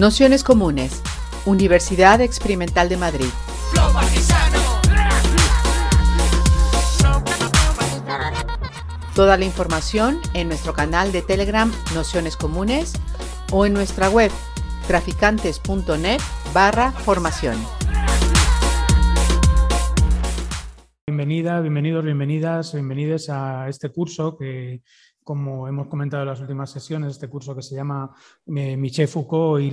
Nociones Comunes, Universidad Experimental de Madrid. Toda la información en nuestro canal de Telegram Nociones Comunes o en nuestra web traficantes.net barra formación. Bienvenida, bienvenidos, bienvenidas, bienvenidos a este curso que como hemos comentado en las últimas sesiones, este curso que se llama eh, Michel Foucault y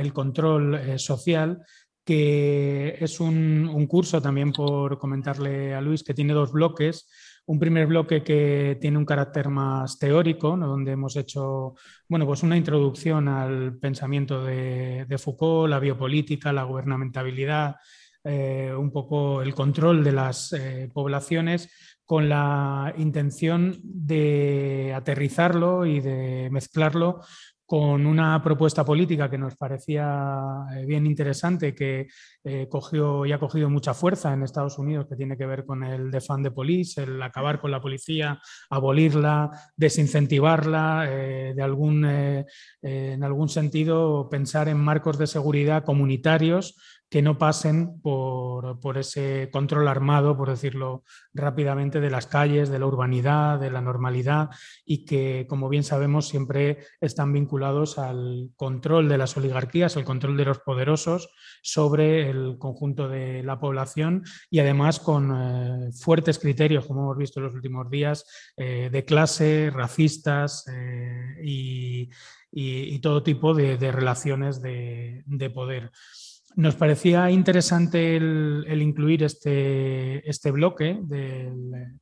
el control eh, social, que es un, curso también por comentarle a Luis que tiene dos bloques. Un primer bloque que tiene un carácter más teórico, donde hemos hecho bueno, pues una introducción al pensamiento de, Foucault, la biopolítica, la gubernamentabilidad, eh, un poco el control de las poblaciones con la intención de aterrizarlo y de mezclarlo con una propuesta política que nos parecía eh, bien interesante, que eh, cogió y ha cogido mucha fuerza en Estados Unidos, que tiene que ver con el defund de police, el acabar con la policía, abolirla, desincentivarla, eh, de algún, en algún sentido pensar en marcos de seguridad comunitarios que no pasen por, ese control armado, por decirlo rápidamente, de las calles, de la urbanidad, de la normalidad y que, como bien sabemos, siempre están vinculados al control de las oligarquías, al control de los poderosos sobre el conjunto de la población y además con eh, fuertes criterios, como hemos visto en los últimos días, eh, de clase, racistas eh, y, todo tipo de, relaciones de poder. Nos parecía interesante el, incluir este, este bloque del,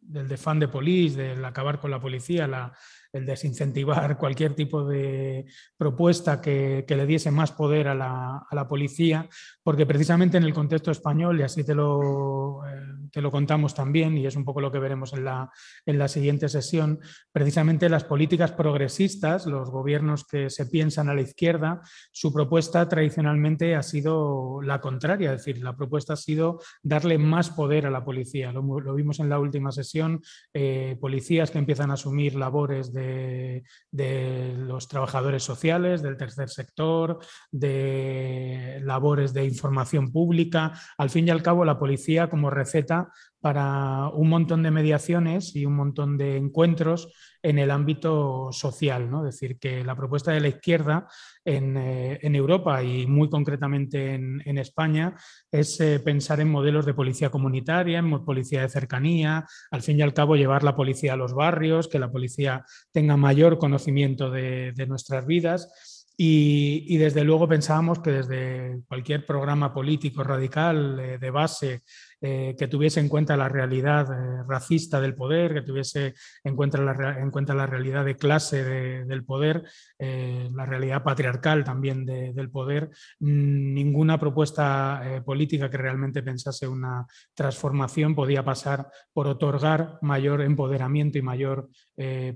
del defund de police, del acabar con la policía, la, el desincentivar cualquier tipo de propuesta que, le diese más poder a la, policía, porque precisamente en el contexto español, y así te lo, eh, lo contamos también, y es un poco lo que veremos en la, en la siguiente sesión, precisamente las políticas progresistas, los gobiernos que se piensan a la izquierda, su propuesta tradicionalmente ha sido la contraria, es decir, la propuesta ha sido darle más poder a la policía. Lo, vimos en la última sesión, eh, policías que empiezan a asumir labores de de, los trabajadores sociales, del tercer sector, de labores de información pública. Al fin y al cabo, la policía como receta para un montón de mediaciones y un montón de encuentros en el ámbito social. ¿no? Es decir, que la propuesta de la izquierda en, eh, Europa y muy concretamente en, España es eh, pensar en modelos de policía comunitaria, en policía de cercanía, al fin y al cabo llevar la policía a los barrios, que la policía tenga mayor conocimiento de, nuestras vidas. Y, desde luego pensábamos que desde cualquier programa político radical eh, de base eh, que tuviese en cuenta la realidad eh, racista del poder, que tuviese en cuenta la, realidad de clase del poder, eh, la realidad patriarcal también del poder. Mm, ninguna propuesta política que realmente pensase una transformación podía pasar por otorgar mayor empoderamiento y mayor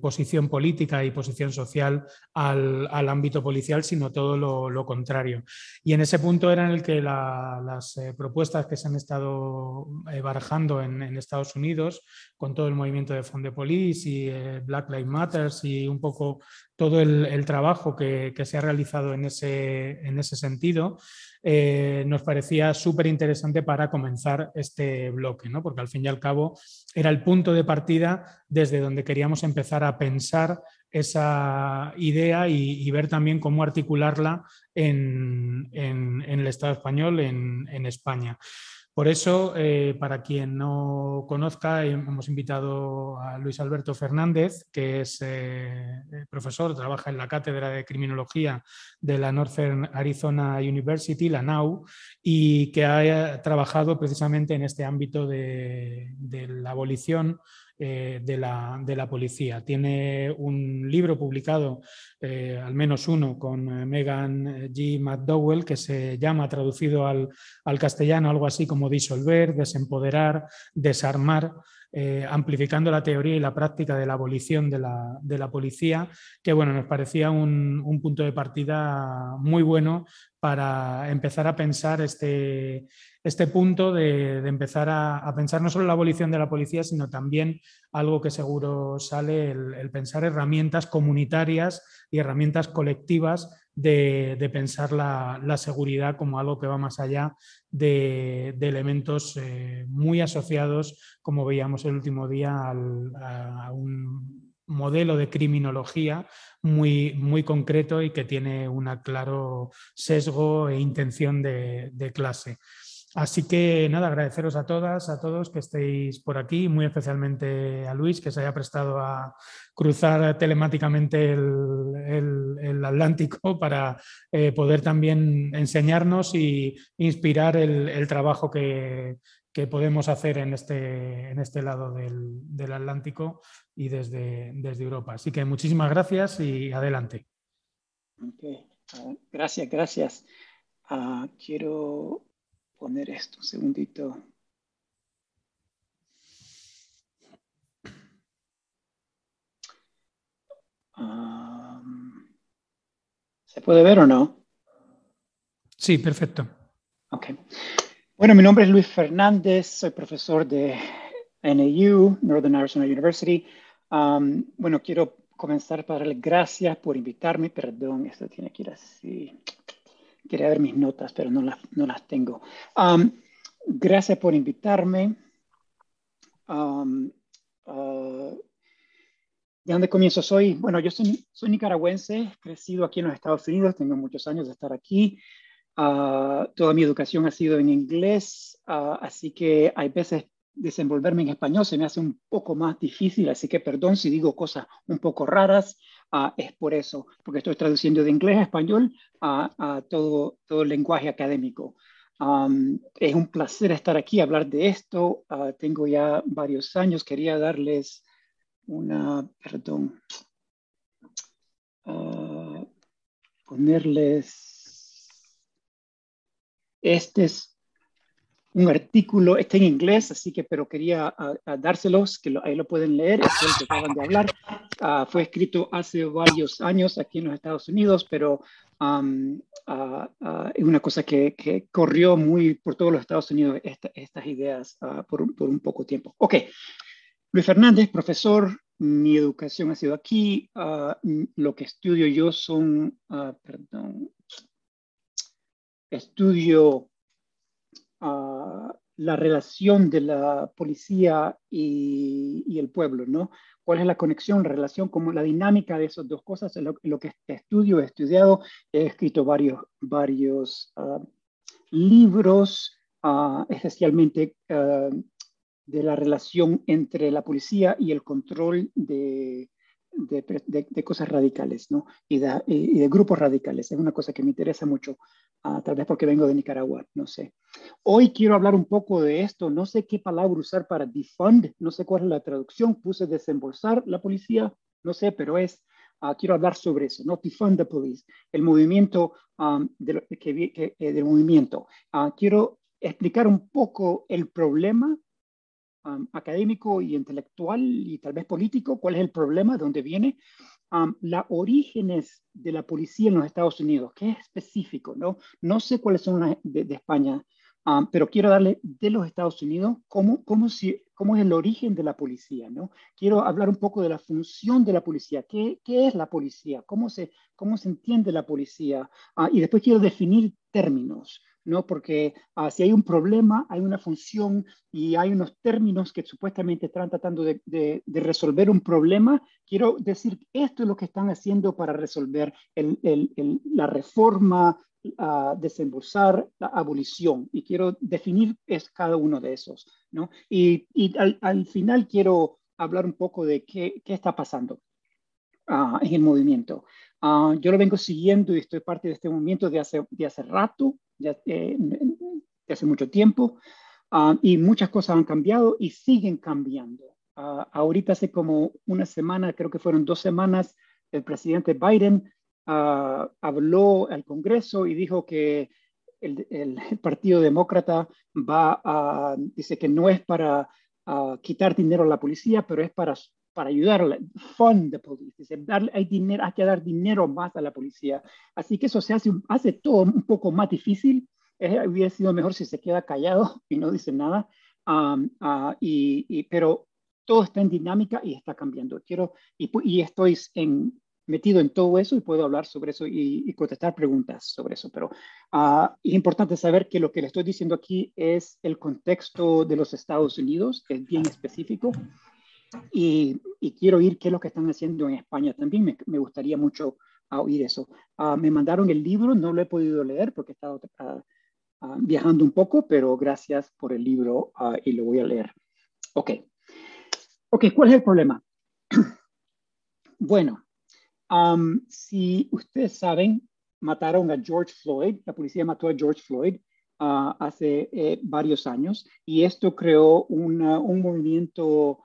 posición política y posición social al, ámbito policial, sino todo lo, contrario. Y en ese punto era en el que las propuestas que se han estado eh, barajando en, Estados Unidos con todo el movimiento de Fund Police y eh, Black Lives Matter y un poco todo el, trabajo que, se ha realizado en ese, en ese sentido, eh, nos parecía súper interesante para comenzar este bloque, ¿no? porque al fin y al cabo era el punto de partida desde donde queríamos empezar a pensar esa idea y, ver también cómo articularla en, el Estado español, en España. Por eso, eh, para quien no conozca, hemos invitado a Luis Alberto Fernández, que es eh, profesor, trabaja en la Cátedra de Criminología de la Northern Arizona University, la NAU, y que ha trabajado precisamente en este ámbito de la abolición eh, de, la, de, la, policía. Tiene un libro publicado, eh, al menos uno, con eh, Megan G. McDowell, que se llama, traducido al, al castellano, algo así como disolver, desempoderar, desarmar. Amplificando la teoría y la práctica de la abolición de la, policía, que bueno, nos parecía un, un, punto de partida muy bueno para empezar a pensar este, este punto de, empezar a, pensar no solo la abolición de la policía, sino también algo que seguro sale, el, pensar herramientas comunitarias y herramientas colectivas de, pensar la, seguridad como algo que va más allá de, elementos eh, muy asociados, como veíamos el último día, a un modelo de criminología muy, muy concreto y que tiene un claro sesgo e intención de, clase. Así que nada, agradeceros a todas, a todos que estéis por aquí, muy especialmente a Luis, que se haya prestado a cruzar telemáticamente el, Atlántico para eh, poder también enseñarnos y inspirar el, trabajo que, podemos hacer en este, en este lado del, Atlántico y desde, desde Europa. Así que muchísimas gracias y adelante. Gracias, gracias. Ah, quiero poner esto un segundito. ¿Se puede ver o no? Sí, perfecto. Ok. Bueno, mi nombre es Luis Fernández, soy profesor de NAU, Northern Arizona University. bueno, quiero comenzar para darle gracias por invitarme. Perdón, esto tiene que ir así. Quería ver mis notas, pero no las, no las tengo. gracias por invitarme. Uh, ¿De dónde comienzo? Soy, bueno, yo soy, soy nicaragüense, crecido aquí en los Estados Unidos, tengo muchos años de estar aquí. Uh, toda mi educación ha sido en inglés, uh, así que hay veces desenvolverme en español se me hace un poco más difícil, así que perdón si digo cosas un poco raras, uh, es por eso, porque estoy traduciendo de inglés a español a, todo, todo el lenguaje académico. Um, es un placer estar aquí, hablar de esto. tengo ya varios años, quería darles una, perdón, uh, ponerles, este es un artículo, está en inglés, así que, pero quería uh, dárselos, que ahí lo pueden leer, es el que acaban de hablar. Uh, fue escrito hace varios años aquí en los Estados Unidos, pero um, es una cosa que, que, corrió muy por todos los Estados Unidos, estas ideas por, por, un poco tiempo. Ok, Luis Fernández, profesor, mi educación ha sido aquí. Ah, lo que estudio yo son, uh, perdón, estudio uh, la relación de la policía y, el pueblo, ¿no? ¿Cuál es la conexión, la relación, como la dinámica de esas dos cosas? Lo, lo que estudio, he estudiado, he escrito varios, varios libros, especialmente de la relación entre la policía y el control de, de, cosas radicales, ¿no? Y de, grupos radicales. Es una cosa que me interesa mucho, uh, tal vez porque vengo de Nicaragua, no sé. Hoy quiero hablar un poco de esto. No sé qué palabra usar para defund, no sé cuál es la traducción. Puse desembolsar la policía, no sé, pero es, uh, quiero hablar sobre eso, ¿no? Defund the police, el movimiento um, de, eh, del movimiento. Uh, quiero explicar un poco el problema Académico y intelectual y tal vez político, cuál es el problema, de dónde viene, um, orígenes de la policía en los Estados Unidos, que es específico, ¿no? No sé cuáles son de, España, pero quiero darle de los Estados Unidos cómo, cómo, si, cómo es el origen de la policía, ¿no? Quiero hablar un poco de la función de la policía, qué, qué es la policía, cómo se, cómo se entiende la policía, uh, y después quiero definir términos. ¿No? Porque ah, si hay un problema, hay una función y hay unos términos que supuestamente están tratando de, resolver un problema, quiero decir, esto es lo que están haciendo para resolver la reforma, uh, desembolsar, la abolición. Y quiero definir es cada uno de esos, ¿no? Y, al, final quiero hablar un poco de qué, está pasando uh, en el movimiento. yo lo vengo siguiendo y estoy parte de este movimiento de hace, de hace rato ya, eh, hace mucho tiempo, ah, y muchas cosas han cambiado y siguen cambiando. Ah, ahorita hace como una semana, creo que fueron dos semanas, el presidente Biden ah, habló al Congreso y dijo que el, el, Partido Demócrata va a, dice que no es para quitar dinero a la policía, pero es para para ayudar, fund the police, dice, darle, hay, dinero, hay que dar dinero más a la policía. Así que eso se hace, hace todo un poco más difícil hubiera sido mejor si se queda callado y no dice nada, y, pero todo está en dinámica y está cambiando. Quiero, y, y estoy en, metido en todo eso y puedo hablar sobre eso y, contestar preguntas sobre eso. Pero uh, es importante saber que lo que le estoy diciendo aquí es el contexto de los Estados Unidos, que es bien específico. Y, y quiero oír qué es lo que están haciendo en España también. Me, me gustaría mucho uh, oír eso. Uh, me mandaron el libro, no lo he podido leer porque he estado viajando un poco, pero gracias por el libro y lo voy a leer. Ok. Ok, ¿cuál es el problema? bueno, Um, si ustedes saben, mataron a George Floyd, la policía mató a George Floyd uh, hace eh, varios años y esto creó una, un movimiento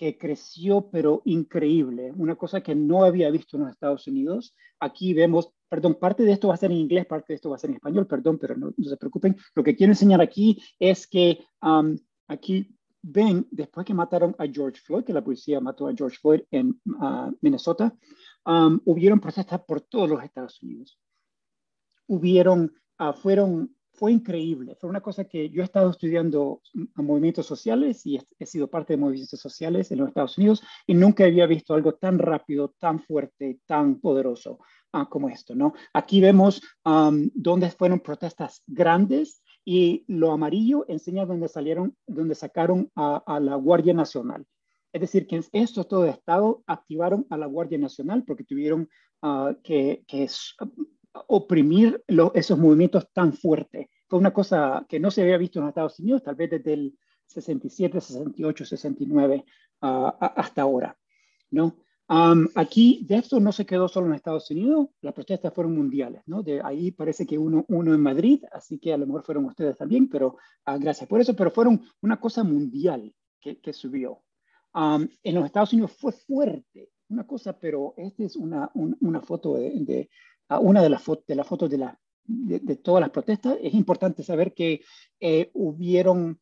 que creció pero increíble, una cosa que no había visto en los Estados Unidos. Aquí vemos, perdón, parte de esto va a ser en inglés, parte de esto va a ser en español, perdón, pero no, no se preocupen. Lo que quiero enseñar aquí es que um, aquí ven, después que mataron a George Floyd, que la policía mató a George Floyd en uh, Minnesota, um, hubieron protestas por todos los Estados Unidos. Hubieron, uh, fueron, fue increíble. Fue una cosa que yo he estado estudiando a movimientos sociales y he, sido parte de movimientos sociales en los Estados Unidos y nunca había visto algo tan rápido, tan fuerte, tan poderoso uh, como esto, ¿no? Aquí vemos um, dónde fueron protestas grandes y lo amarillo enseña dónde salieron, dónde sacaron a, la Guardia Nacional. Es decir, que estos todo de Estado activaron a la Guardia Nacional porque tuvieron ah, que, oprimir esos movimientos tan fuertes. Fue una cosa que no se había visto en Estados Unidos, tal vez desde el 67, 68, 69 hasta ahora, ¿no? aquí de esto no se quedó solo en Estados Unidos, las protestas fueron mundiales, ¿no? De ahí parece que uno, uno en Madrid, así que a lo mejor fueron ustedes también, pero ah, gracias por eso, pero fueron una cosa mundial que, que subió. en los Estados Unidos fue fuerte, una cosa, pero esta es una, una foto de, ah, una de las, de, la fotos de, la, de, todas las protestas. Es importante saber que eh, hubieron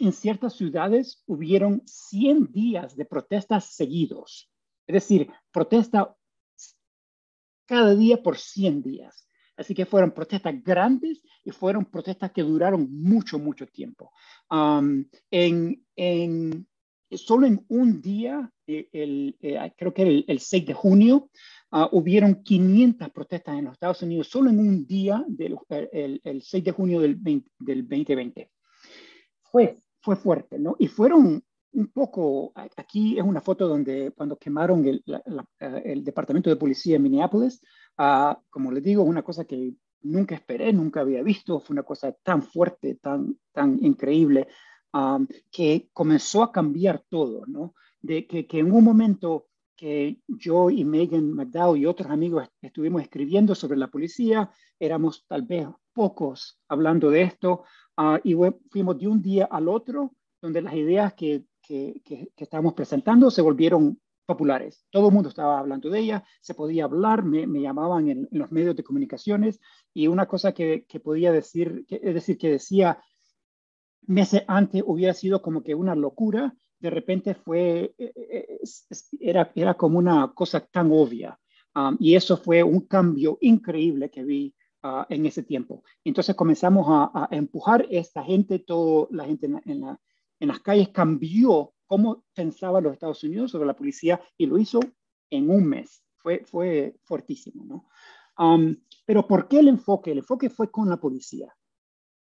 en ciertas ciudades hubieron 100 días de protestas seguidos. Es decir, protesta cada día por 100 días. Así que fueron protestas grandes y fueron protestas que duraron mucho, mucho tiempo. En, en, solo en un día, el, eh, creo que el, el 6 de junio, uh, hubieron 500 protestas en los Estados Unidos, solo en un día, del, el, el 6 de junio del, del 2020. Fue, fue fuerte, ¿no? Y fueron un poco, aquí es una foto donde cuando quemaron el, eh, el departamento de policía en Minneapolis, uh, como les digo, una cosa que nunca esperé, nunca había visto, fue una cosa tan fuerte, tan, tan increíble, um, que comenzó a cambiar todo, ¿no? De que, en un momento que yo y Megan McDowell y otros amigos estuvimos escribiendo sobre la policía, éramos tal vez pocos hablando de esto, uh, y fuimos de un día al otro, donde las ideas que que, que, estábamos presentando se volvieron populares. Todo el mundo estaba hablando de ella, se podía hablar, me, me llamaban en, los medios de comunicaciones y una cosa que podía decir, es decir, que decía meses antes hubiera sido como que una locura, de repente fue, eh, eh, era, era como una cosa tan obvia. Um, y eso fue un cambio increíble que vi uh, en ese tiempo. Entonces comenzamos a, a, empujar esta gente, toda la gente en en la, en las calles cambió cómo pensaba los Estados Unidos sobre la policía y lo hizo en un mes. Fue, fue fuertísimo, ¿no? Um, pero ¿por qué el enfoque? El enfoque fue con la policía.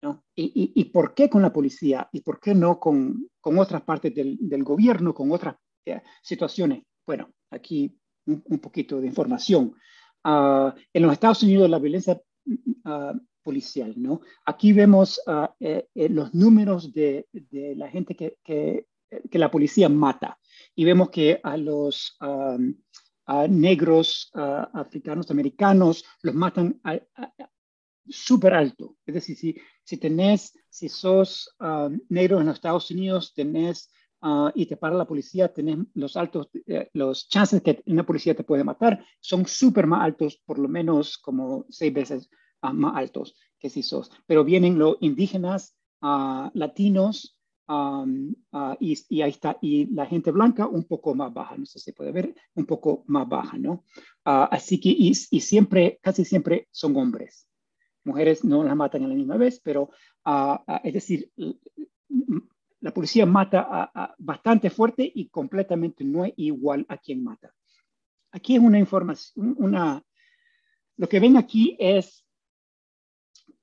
¿No? Y, y, por qué con la policía? ¿Y por qué no con, con otras partes del, del, gobierno, con otras eh, situaciones? Bueno, aquí un, un poquito de información. Uh, en los Estados Unidos la violencia uh, policial, ¿no? Aquí vemos uh, eh, eh, los números de, de, la gente que, que, que, la policía mata y vemos que a los um, a negros, africanos, americanos, los matan súper alto. Es decir, si, si tenés, si sos um, negro en los Estados Unidos, tenés Uh, y te para la policía, tenés los altos, eh, los chances que una policía te puede matar son súper más altos, por lo menos como seis veces más altos que si sos. Pero vienen los indígenas, uh, latinos, uh, y, ahí está, y la gente blanca un poco más baja, no sé si se puede ver, un poco más baja, ¿no? Uh, así que, y, siempre, casi siempre son hombres. Mujeres no las matan a la misma vez, pero es decir, la policía mata bastante fuerte y completamente no es igual a quien mata. Aquí es una información, una, lo que ven aquí es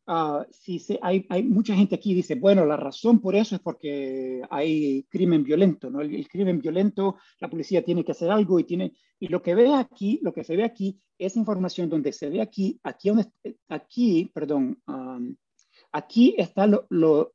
Ah, si se, hay, hay, mucha gente aquí dice, bueno, la razón por eso es porque hay crimen violento, ¿no? El, crimen violento, la policía tiene que hacer algo y tiene, y lo que ve aquí, lo que se ve aquí es información donde se ve aquí, aquí, donde, aquí, perdón, aquí están lo,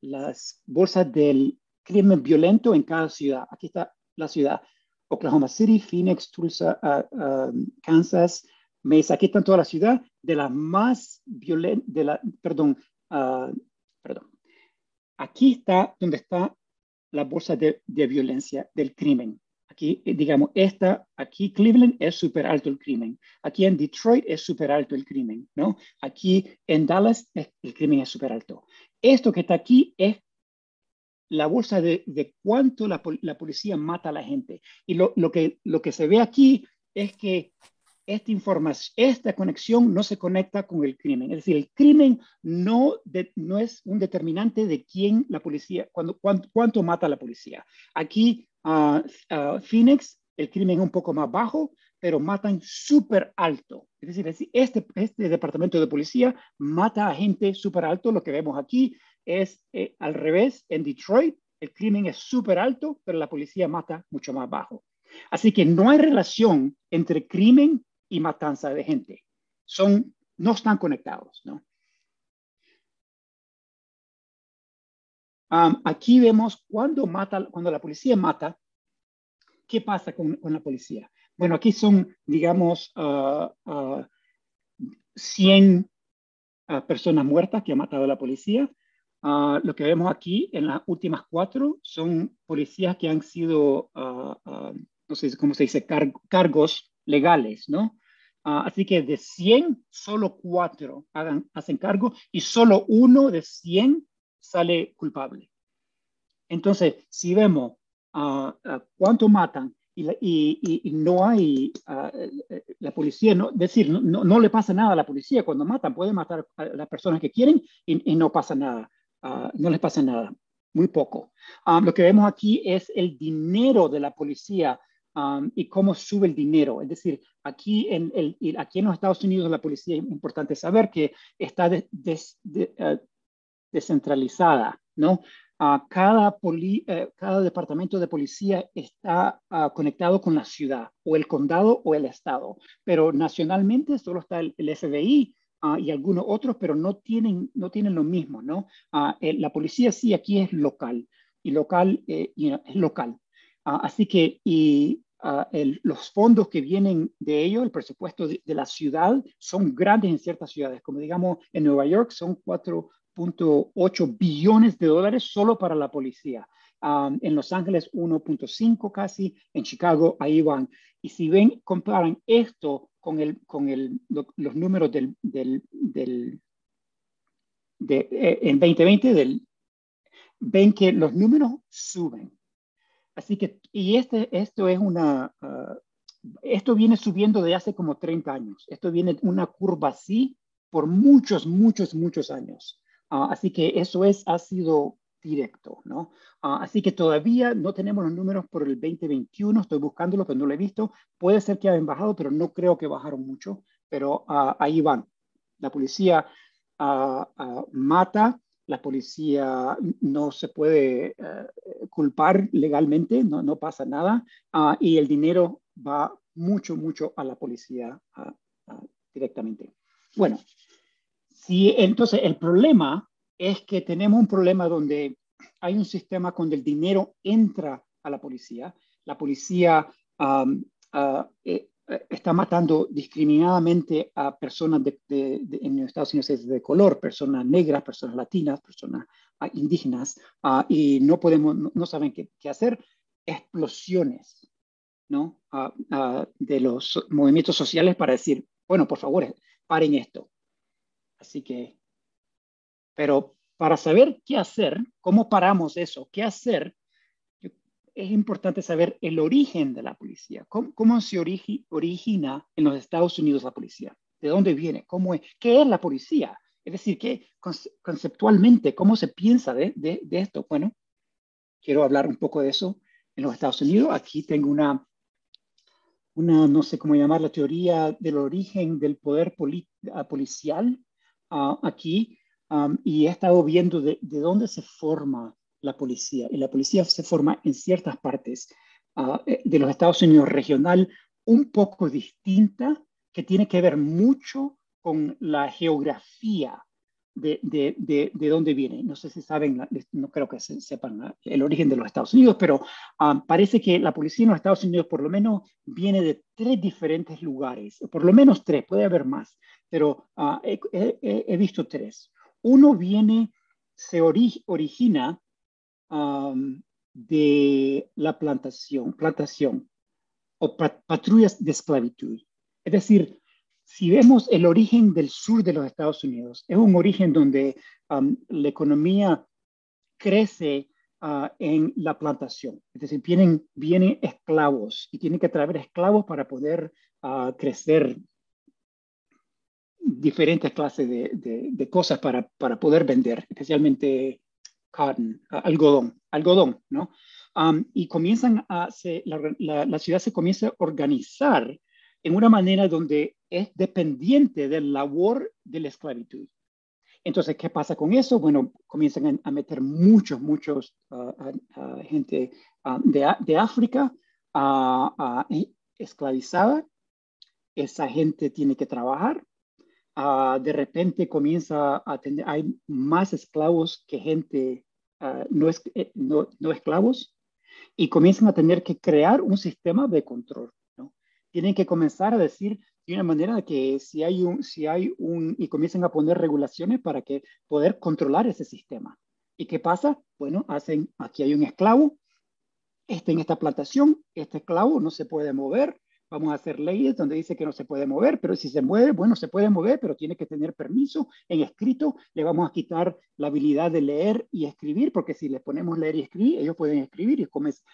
las bolsas del crimen violento en cada ciudad. Aquí está la ciudad, Oklahoma City, Phoenix, Tulsa, uh, Kansas, Mesa, aquí está toda la ciudad, de la más violenta, de la, perdón, uh, perdón. Aquí está donde está la bolsa de, de violencia del crimen. Aquí, digamos, esta, aquí Cleveland es súper alto el crimen. Aquí en Detroit es súper alto el crimen, ¿no? Aquí en Dallas el crimen es súper alto. Esto que está aquí es la bolsa de, de cuánto la, la, policía mata a la gente. Y lo, lo, que, lo que se ve aquí es que esta información, esta conexión no se conecta con el crimen. Es decir, el crimen no, no es un determinante de quién la policía, cuando, cuánto, mata la policía. Aquí, uh, Phoenix, el crimen es un poco más bajo, pero matan súper alto. Es decir, este, este departamento de policía mata a gente súper alto. Lo que vemos aquí es eh, al revés. En Detroit, el crimen es súper alto, pero la policía mata mucho más bajo. Así que no hay relación entre crimen y matanza de gente. Son, no están conectados, ¿no? aquí vemos cuando, mata, cuando la policía mata, ¿qué pasa con, la policía? Bueno, aquí son, digamos, 100 ah, ah, personas muertas que ha matado la policía. Ah, lo que vemos aquí en las últimas cuatro son policías que han sido, no sé cómo se dice, cargos legales, ¿no? Ah, así que de 100, solo 4 hagan, hacen cargo y solo uno de 100 sale culpable. Entonces, si vemos uh, cuánto matan y, no hay, eh, la policía, no, decir, no, le pasa nada a la policía cuando matan, pueden matar a las personas que quieren y, no pasa nada, no les pasa nada, muy poco. lo que vemos aquí es el dinero de la policía Um, y cómo sube el dinero. Es decir, aquí en, el, aquí en los Estados Unidos la policía es importante saber que está eh, descentralizada, ¿no? Uh, cada, eh, cada departamento de policía está uh, conectado con la ciudad o el condado o el estado, pero nacionalmente solo está el, FBI y algunos otros, pero no tienen, no tienen lo mismo, ¿no? la policía sí aquí es local y local eh, es local. así que, y los fondos que vienen de ello, el presupuesto de, la ciudad, son grandes en ciertas ciudades, como digamos en Nueva York son 4.8 billones de dólares solo para la policía. en Los Ángeles 1.5 casi, en Chicago ahí van. Y si ven, comparan esto con, el, con el, los números del, del, del de, eh, en 2020, del, ven que los números suben. Así que, y este, esto es una, ah, esto viene subiendo de hace como 30 años. Esto viene una curva así por muchos, muchos, muchos años. Ah, así que eso es, ha sido directo, ¿no? Ah, así que todavía no tenemos los números por el 2021, estoy buscándolo, pero no lo he visto. Puede ser que hayan bajado, pero no creo que bajaron mucho, pero ahí van. La policía mata la policía no se puede eh, culpar legalmente, no, no pasa nada, ah, y el dinero va mucho, mucho a la policía ah, ah, directamente. Bueno, si entonces el problema es que tenemos un problema donde hay un sistema donde el dinero entra a la policía, la policía eh, está matando discriminadamente a personas de, en Estados Unidos de color, personas negras, personas latinas, personas ah, indígenas, ah, y no podemos, no, saben qué, hacer, explosiones, ¿no? Ah, de los movimientos sociales para decir, bueno, por favor, paren esto. Así que, pero para saber qué hacer, cómo paramos eso, qué hacer, es importante saber el origen de la policía, cómo, se origina en los Estados Unidos la policía, de dónde viene, cómo es, qué es la policía. Es decir, que conceptualmente, ¿cómo se piensa de, de, de esto? Bueno, quiero hablar un poco de eso en los Estados Unidos. Aquí tengo una, una no sé cómo llamar la teoría del origen del poder ah, policial uh, aquí um, y he estado viendo de, de, dónde se forma la policía. Y la policía se forma en ciertas partes uh, de los Estados Unidos regional un poco distinta que tiene que ver mucho con la geografía de, de, de, de, dónde viene. No sé si saben, no creo que sepan el origen de los Estados Unidos, pero um, parece que la policía en los Estados Unidos por lo menos viene de tres diferentes lugares, por lo menos tres, puede haber más, pero uh, he, he, he, visto tres. Uno viene, se ori origina de la plantación, plantación o patrullas de esclavitud. Es decir, si vemos el origen del sur de los Estados Unidos, es un origen donde la economía crece uh, en la plantación. Es decir, vienen, vienen esclavos y tienen que traer esclavos para poder uh, crecer diferentes clases de, de, de cosas para, para, poder vender, especialmente cotton, uh, algodón, algodón, ¿no? Um, y comienzan a, se, la, la, la, ciudad se comienza a organizar en una manera donde es dependiente del labor de la esclavitud. Entonces, ¿qué pasa con eso? Bueno, comienzan a, meter muchos, muchos uh, uh, gente de, de, África esclavizada. Esa gente tiene que trabajar. De repente comienza a tener, hay más esclavos que gente no, es, eh, no, no esclavos y comienzan a tener que crear un sistema de control tienen que comenzar a decir de una manera que si hay un, si hay un, y comiencen a poner regulaciones para que poder controlar ese sistema. ¿Y qué pasa? Bueno, hacen, aquí hay un esclavo, está en esta plantación, este esclavo no se puede mover, vamos a hacer leyes donde dice que no se puede mover, pero si se mueve, bueno, se puede mover, pero tiene que tener permiso en escrito. Le vamos a quitar la habilidad de leer y escribir, porque si les ponemos leer y escribir, ellos pueden escribir, y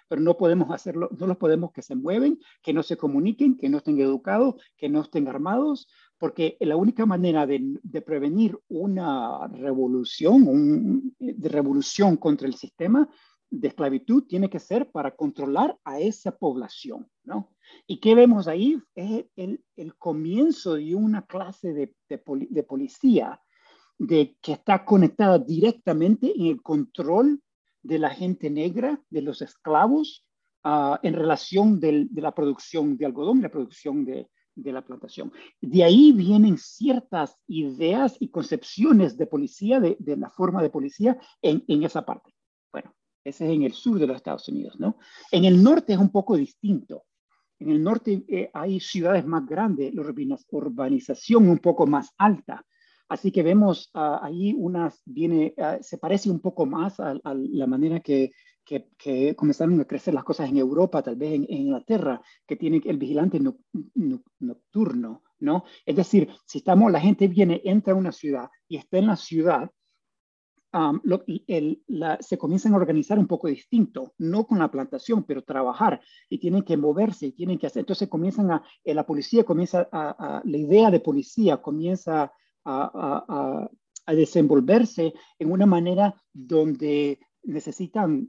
pero no podemos hacerlo, no los podemos que se mueven, que no se comuniquen, que no estén educados, que no estén armados, porque la única manera de, de prevenir una revolución, un, de revolución contra el sistema de esclavitud tiene que ser para controlar a esa población, ¿no? ¿Y qué vemos ahí? Es el, comienzo de una clase de, policía de, que está conectada directamente en el control de la gente negra, de los esclavos, uh, en relación del, de la producción de algodón, la producción de, la plantación. De ahí vienen ciertas ideas y concepciones de policía, de, la forma de policía en esa parte. Bueno, ese es en el sur de los Estados Unidos, ¿no? En el norte es un poco distinto. En el norte eh, hay ciudades más grandes, la urbanización un poco más alta. Así que vemos uh, ahí unas, viene, uh, se parece un poco más a, a la manera que, que, que, comenzaron a crecer las cosas en Europa, tal vez en, en Inglaterra, que tiene el vigilante no, no, nocturno, ¿no? Es decir, si estamos, la gente viene, entra a una ciudad y está en la ciudad, se comienzan a organizar un poco distinto, no con la plantación, pero trabajar y tienen que moverse y tienen que hacer. Entonces comienzan a, eh, la policía comienza a, la idea de policía comienza a, a, desenvolverse en una manera donde necesitan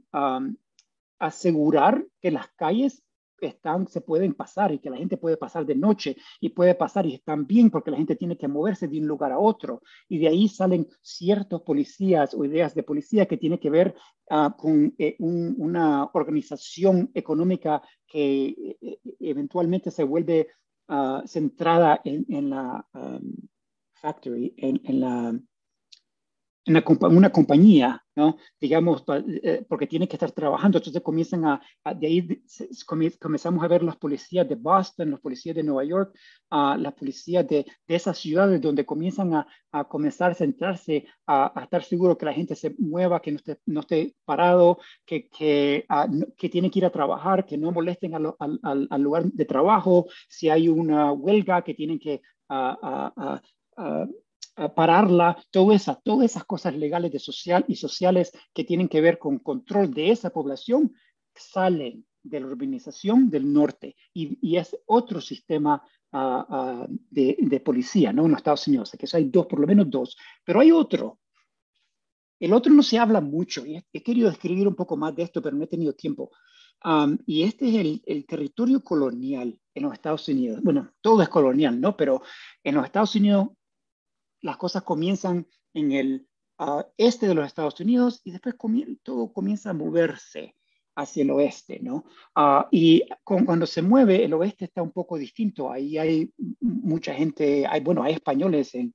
asegurar que las calles están, se pueden pasar y que la gente puede pasar de noche y puede pasar y están bien porque la gente tiene que moverse de un lugar a otro. Y de ahí salen ciertos policías o ideas de policía que tiene que ver uh, con eh, un, una organización económica que eh, eventualmente se vuelve uh, centrada en, en la um, factory, en, en la una, una compañía, ¿no? digamos, eh, porque tiene que estar trabajando, entonces comienzan a, a de ahí comenzamos a ver las policías de Boston, los policías de Nueva York, uh, las policías de, de, esas ciudades donde comienzan a, comenzar a centrarse, a, estar seguro que la gente se mueva, que no esté, parado, que, que, que tiene que ir a trabajar, que no molesten al, lugar de trabajo, si hay una huelga, que tienen que pararla, todo esa, todas esas cosas legales de social y sociales que tienen que ver con control de esa población salen de la urbanización del norte y, es otro sistema de, policía ¿no? en los Estados Unidos. Que hay dos, por lo menos dos. Pero hay otro. El otro no se habla mucho y he, querido escribir un poco más de esto, pero no he tenido tiempo. y este es el, el, territorio colonial en los Estados Unidos. Bueno, todo es colonial, ¿no? Pero en los Estados Unidos las cosas comienzan en el este de los Estados Unidos y después todo comienza a moverse hacia el oeste, ¿no? Ah, y cuando se mueve, el oeste está un poco distinto. Ahí hay mucha gente, hay, bueno, hay españoles en,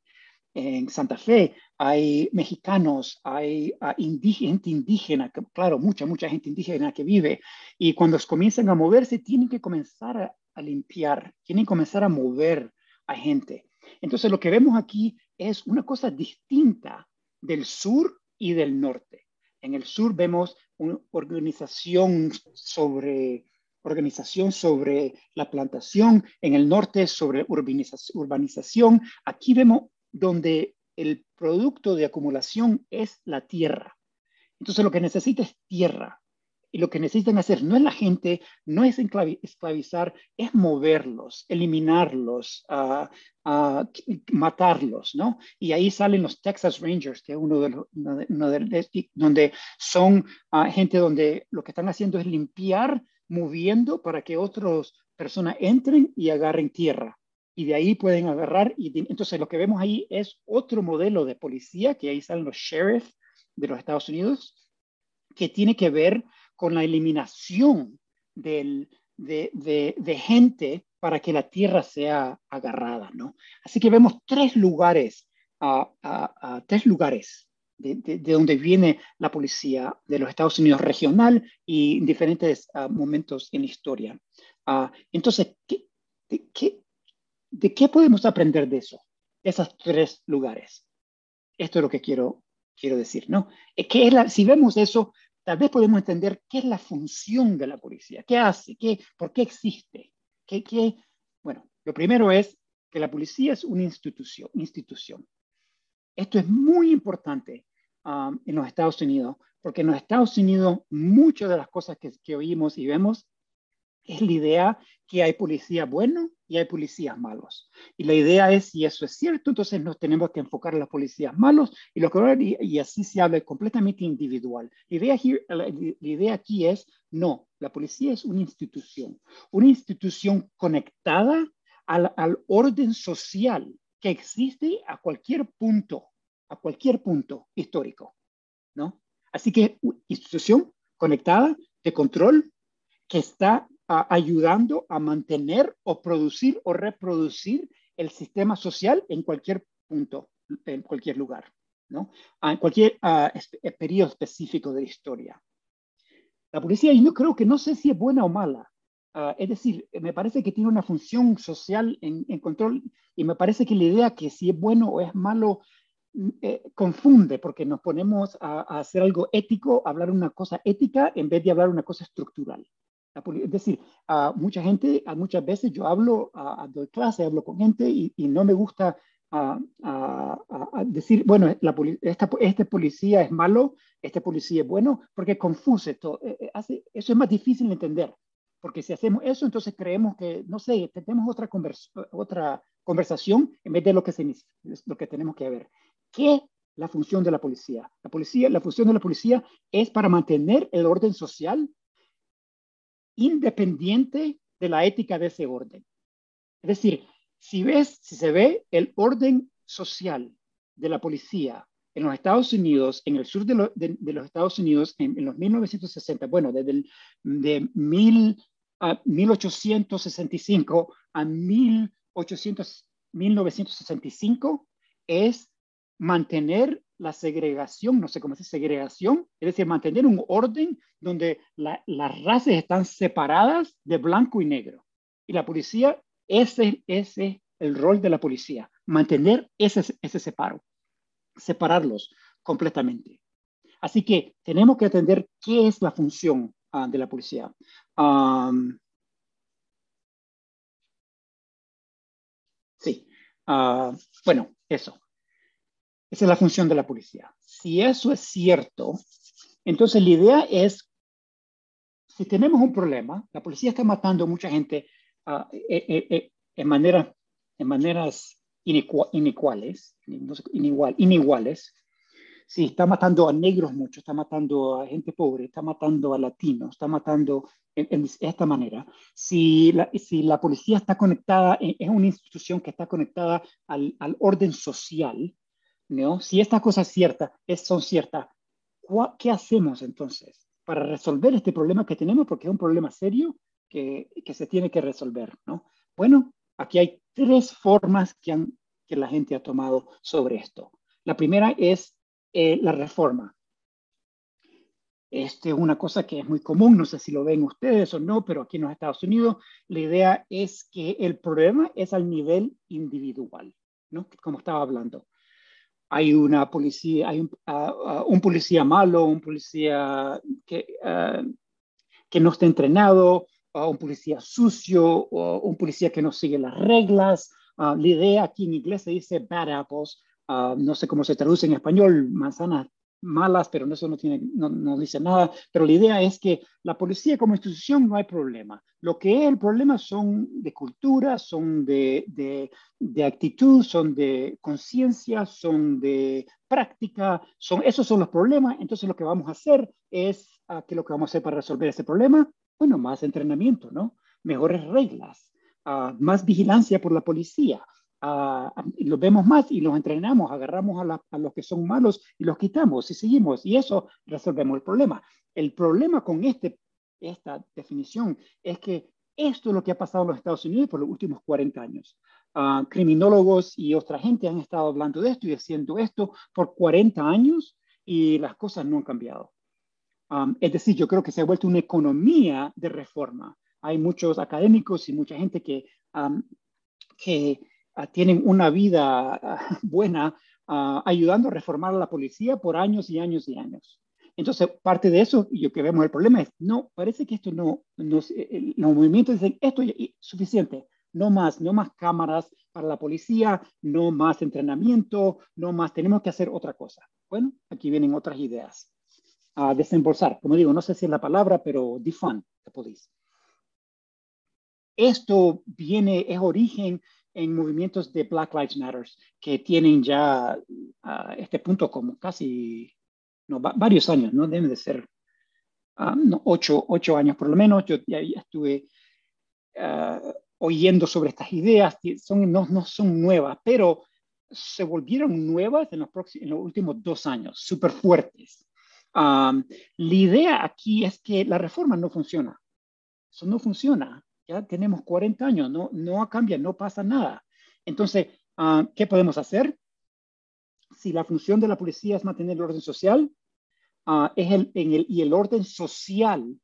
en Santa Fe, hay mexicanos, hay uh, gente indígena, claro, mucha, mucha gente indígena que vive. Y cuando comienzan a moverse, tienen que comenzar a, a limpiar, tienen que comenzar a mover a gente. Entonces, lo que vemos aquí es una cosa distinta del sur y del norte. En el sur vemos una organización sobre, organización sobre la plantación, en el norte sobre urbanización. Aquí vemos donde el producto de acumulación es la tierra. Entonces lo que necesita es tierra. Y lo que necesitan hacer no es la gente, no es esclavizar, es moverlos, eliminarlos, uh, matarlos, ¿no? Y ahí salen los Texas Rangers, que es uno de los, donde son ah, gente donde lo que están haciendo es limpiar, moviendo para que otras personas entren y agarren tierra. Y de ahí pueden agarrar. Y entonces lo que vemos ahí es otro modelo de policía, que ahí salen los sheriffs de los Estados Unidos, que tiene que ver con la eliminación de, gente para que la tierra sea agarrada, ¿no? Así que vemos tres lugares, tres lugares de, donde viene la policía de los Estados Unidos regional y en diferentes ah, momentos en la historia. Ah, entonces, de, qué, podemos aprender de eso? esos tres lugares. Esto es lo que quiero, quiero decir, ¿no? Que es si vemos eso, tal vez podemos entender qué es la función de la policía, qué hace, qué, por qué existe. Qué, qué... Bueno, lo primero es que la policía es una institución. institución. Esto es muy importante um, en los Estados Unidos, porque en los Estados Unidos muchas de las cosas que, que oímos y vemos es la idea que hay policías buenos y hay policías malos. Y la idea es, si eso es cierto, entonces nos tenemos que enfocar en los policías malos y, lo que, y, así se habla completamente individual. La idea, aquí, la, idea aquí es, no, la policía es una institución, una institución conectada al, al orden social que existe a cualquier punto, a cualquier punto histórico, ¿no? Así que institución conectada de control que está ayudando a mantener o producir o reproducir el sistema social en cualquier punto, en cualquier lugar, ¿no? En cualquier eh, periodo específico de la historia. La policía, yo creo que no sé si es buena o mala. Ah, es decir, me parece que tiene una función social en, control y me parece que la idea que si es bueno o es malo mm, eh, confunde porque nos ponemos a, a, hacer algo ético, hablar una cosa ética en vez de hablar una cosa estructural. Es decir, a mucha gente, a muchas veces yo hablo, a, doy clase, hablo con gente y, no me gusta a, decir, bueno, la, esta, este policía es malo, este policía es bueno, porque confuse todo. Eh, eh, hace, eso es más difícil de entender, porque si hacemos eso, entonces creemos que, no sé, tenemos otra, otra conversación en vez de lo que, se, lo que tenemos que ver. ¿Qué la función de la policía? La, policía? la función de la policía es para mantener el orden social independiente de la ética de ese orden. Es decir, si ves, si se ve el orden social de la policía en los Estados Unidos, en el sur de, los Estados Unidos, en, los 1960, bueno, desde el, de mil, a 1865 a 1800, 1965, es mantener la segregación, no sé cómo se dice segregación, es decir, mantener un orden donde las razas están separadas de blanco y negro. Y la policía, ese, es el rol de la policía, mantener ese, ese separo, separarlos completamente. Así que tenemos que entender qué es la función ah, de la policía. sí, ah, bueno, eso. Esa es la función de la policía. Si eso es cierto, entonces la idea es, si tenemos un problema, la policía está matando a mucha gente, ah, eh, eh, en, manera, en maneras iniguales, inigual, iniguales, Sí, está matando a negros mucho, está matando a gente pobre, está matando a latinos, está matando en, esta manera. Si la, si policía está conectada, es una institución que está conectada al orden social, ¿no? Si estas cosas ciertas son ciertas, ¿qué hacemos entonces para resolver este problema que tenemos? Porque es un problema serio que, se tiene que resolver, ¿no? Bueno, aquí hay tres formas que la gente ha tomado sobre esto. La primera es eh, la reforma. Este es una cosa que es muy común, no sé si lo ven ustedes o no, pero aquí en los Estados Unidos la idea es que el problema es al nivel individual, ¿no? Como estaba hablando. Hay una policía, hay un, un policía malo, un policía que, que no está entrenado, un policía sucio, un policía que no sigue las reglas. la idea aquí en inglés se dice bad apples, no sé cómo se traduce en español, manzanas malas, pero eso no, tiene, no, dice nada. Pero la idea es que la policía como institución no hay problema. Lo que es el problema son de cultura, son de, de, actitud, son de conciencia, son de práctica, son, esos son los problemas. Entonces lo que vamos a hacer es, uh, ¿qué es lo que vamos a hacer para resolver ese problema? Bueno, más entrenamiento, ¿no? Mejores reglas, ah, más vigilancia por la policía, los vemos más y los entrenamos, agarramos a, los que son malos y los quitamos y seguimos y eso resolvemos el problema. El problema con este, esta definición es que esto es lo que ha pasado en los Estados Unidos por los últimos 40 años. criminólogos y otra gente han estado hablando de esto y haciendo esto por 40 años y las cosas no han cambiado. es decir, yo creo que se ha vuelto una economía de reforma. Hay muchos académicos y mucha gente que, que Ah, tienen una vida ah, buena ah, ayudando a reformar a la policía por años y años y años. Entonces, parte de eso, y lo que vemos el problema es, no, parece que esto no, no los movimientos dicen, esto es suficiente, no más, no más cámaras para la policía, no más entrenamiento, no más, tenemos que hacer otra cosa. Bueno, aquí vienen otras ideas a desembolsar. Como digo, no sé si es la palabra, pero defund the police. Esto viene, es origen en movimientos de Black Lives Matter que tienen ya a este punto como casi no, varios años, ¿no? Deben de ser ah, ocho, ocho, años por lo menos. Yo ya, estuve ah, oyendo sobre estas ideas, son, no, no, son nuevas, pero se volvieron nuevas en los, en los últimos dos años, súper fuertes. la idea aquí es que la reforma no funciona. Eso no funciona ya tenemos 40 años, no, no cambia, no pasa nada. Entonces, ah, ¿qué podemos hacer? Si la función de la policía es mantener el orden social, uh, es el, en el, y el orden social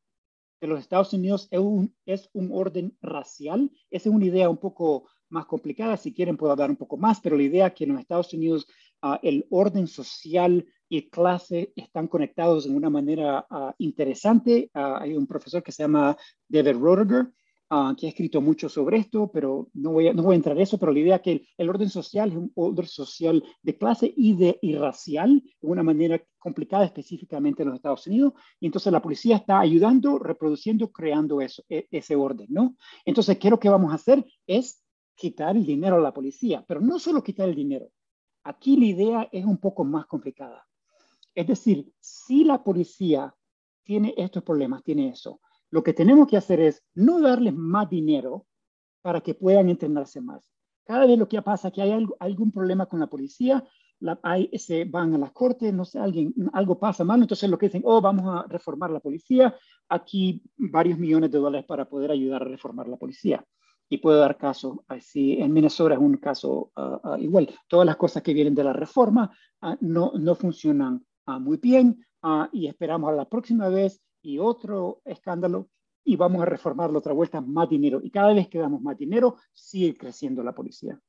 de los Estados Unidos es un, es un orden racial, esa es una idea un poco más complicada, si quieren puedo hablar un poco más, pero la idea es que en los Estados Unidos uh, el orden social y clase están conectados de una manera interesante. hay un profesor que se llama David Roediger, Ah, que ha escrito mucho sobre esto, pero no voy, a, no voy a entrar en eso, pero la idea que el, orden social es un orden social de clase y de y racial, de una manera complicada específicamente en los Estados Unidos, y entonces la policía está ayudando, reproduciendo, creando eso, e, ese orden, ¿no? Entonces, ¿qué es lo que vamos a hacer? Es quitar el dinero a la policía, pero no solo quitar el dinero. Aquí la idea es un poco más complicada. Es decir, si la policía tiene estos problemas, tiene eso, lo que tenemos que hacer es no darles más dinero para que puedan entrenarse más. Cada vez lo que pasa es que hay algún problema con la policía, la, se van a las cortes, no sé, alguien, algo pasa mal, entonces lo que dicen, oh, vamos a reformar la policía, aquí varios millones de dólares para poder ayudar a reformar la policía. Y puedo dar caso, así en Minnesota es un caso ah, ah, igual, todas las cosas que vienen de la reforma ah, no, no funcionan muy bien y esperamos a la próxima vez y otro escándalo y vamos a reformarlo otra vuelta, más dinero. Y cada vez que damos más dinero, sigue creciendo la policía.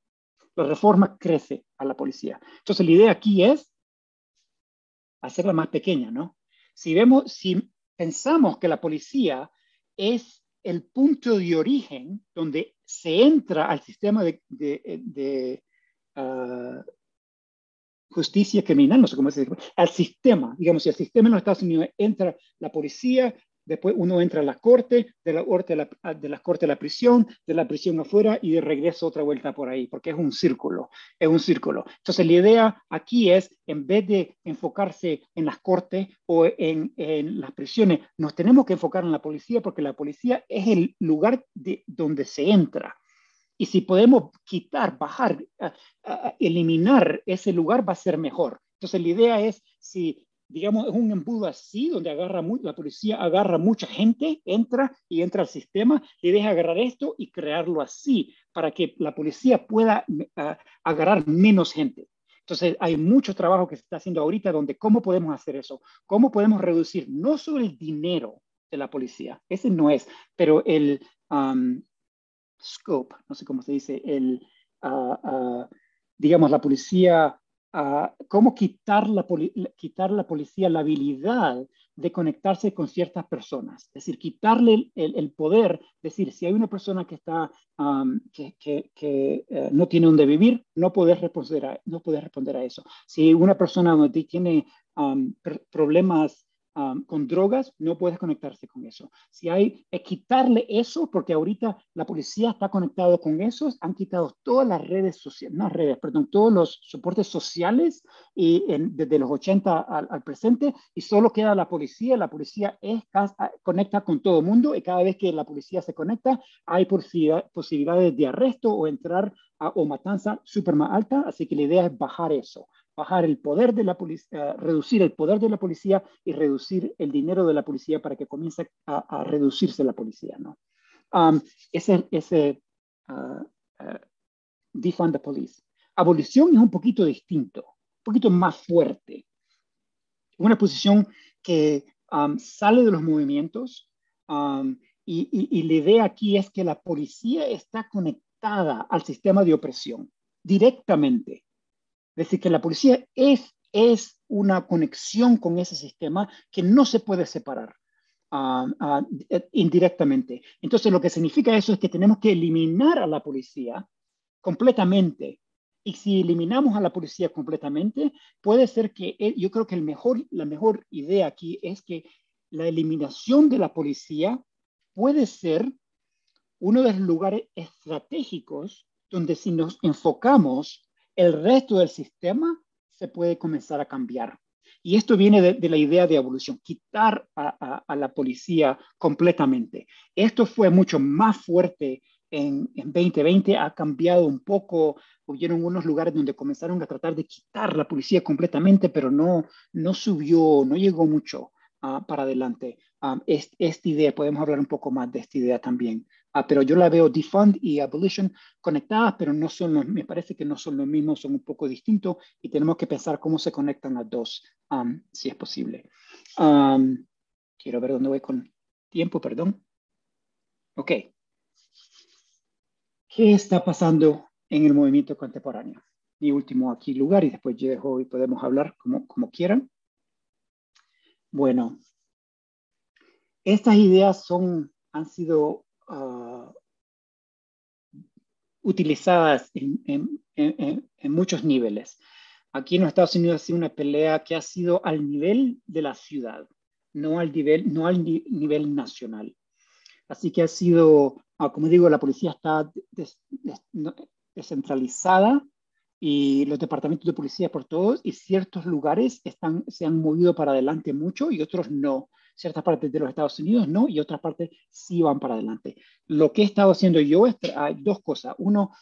La reforma crece a la policía. Entonces la idea aquí es hacerla más pequeña, ¿no? Si vemos, si pensamos que la policía es el punto de origen donde se entra al sistema de, de, ah, justicia criminal, no sé cómo decirlo, al sistema, digamos, si al sistema en los Estados Unidos entra la policía, después uno entra a la corte, de la corte a la, de la corte a la prisión, de la prisión afuera y de regreso otra vuelta por ahí, porque es un círculo, es un círculo. Entonces la idea aquí es, en vez de enfocarse en las cortes o en, en las prisiones, nos tenemos que enfocar en la policía porque la policía es el lugar de donde se entra. Y si podemos quitar, bajar, eliminar ese lugar, va a ser mejor. Entonces la idea es, si digamos, es un embudo así, donde agarra la policía agarra mucha gente, entra y entra al sistema, le deja agarrar esto y crearlo así, para que la policía pueda agarrar menos gente. Entonces, hay mucho trabajo que se está haciendo ahorita donde cómo podemos hacer eso, cómo podemos reducir no solo el dinero de la policía, ese no es, pero el scope, no sé cómo se dice, el, digamos, la policía cómo quitar la, quitar la policía la habilidad de conectarse con ciertas personas, es decir, quitarle el, poder, decir, si hay una persona que está que, que, eh, no tiene donde vivir, no puedes responder a, no responder a eso. Si una persona tiene problemas con drogas, no puedes conectarse con eso. Si hay, es quitarle eso, porque ahorita la policía está conectado con eso, han quitado todas las redes sociales, no redes, perdón, todos los soportes sociales y desde los 80 al, presente, y solo queda la policía. La policía es, conecta con todo el mundo y cada vez que la policía se conecta, hay posibilidades de arresto o entrar a, o matanza súper más alta, así que la idea es bajar eso bajar el poder de la policía, eh, reducir el poder de la policía y reducir el dinero de la policía para que comience a, reducirse la policía, ¿no? Um, ese, ese uh, uh, defund the police. Abolición es un poquito distinto, un poquito más fuerte. Una posición que um, sale de los movimientos um, y, la idea aquí es que la policía está conectada al sistema de opresión directamente decir, que la policía es, es una conexión con ese sistema que no se puede separar ah, ah, indirectamente. Entonces, lo que significa eso es que tenemos que eliminar a la policía completamente. Y si eliminamos a la policía completamente, puede ser que eh, yo creo que el mejor, la mejor idea aquí es que la eliminación de la policía puede ser uno de los lugares estratégicos donde si nos enfocamos el resto del sistema se puede comenzar a cambiar. Y esto viene de, la idea de evolución, quitar a, la policía completamente. Esto fue mucho más fuerte en, 2020, ha cambiado un poco. Hubieron unos lugares donde comenzaron a tratar de quitar la policía completamente, pero no, no subió, no llegó mucho ah, para adelante. Ah, esta idea, podemos hablar un poco más de esta idea también. Ah, pero yo la veo defund y abolition conectadas, pero no son me parece que no son los mismos, son un poco distintos y tenemos que pensar cómo se conectan las dos, um, si es posible. Um, quiero ver dónde voy con tiempo, perdón. Ok. ¿Qué está pasando en el movimiento contemporáneo? Mi último aquí lugar y después llego y podemos hablar como, como quieran. Bueno, estas ideas son, han sido Ah, utilizadas en, muchos niveles. Aquí en los Estados Unidos ha sido una pelea que ha sido al nivel de la ciudad, no al nivel, no al nivel nacional. Así que ha sido, ah, como digo, la policía está descentralizada y los departamentos de policía por todos y ciertos lugares se han movido para adelante mucho y otros no ciertas partes de los Estados Unidos no, y otras partes sí van para adelante. Lo que he estado haciendo yo es, hay dos cosas. Uno,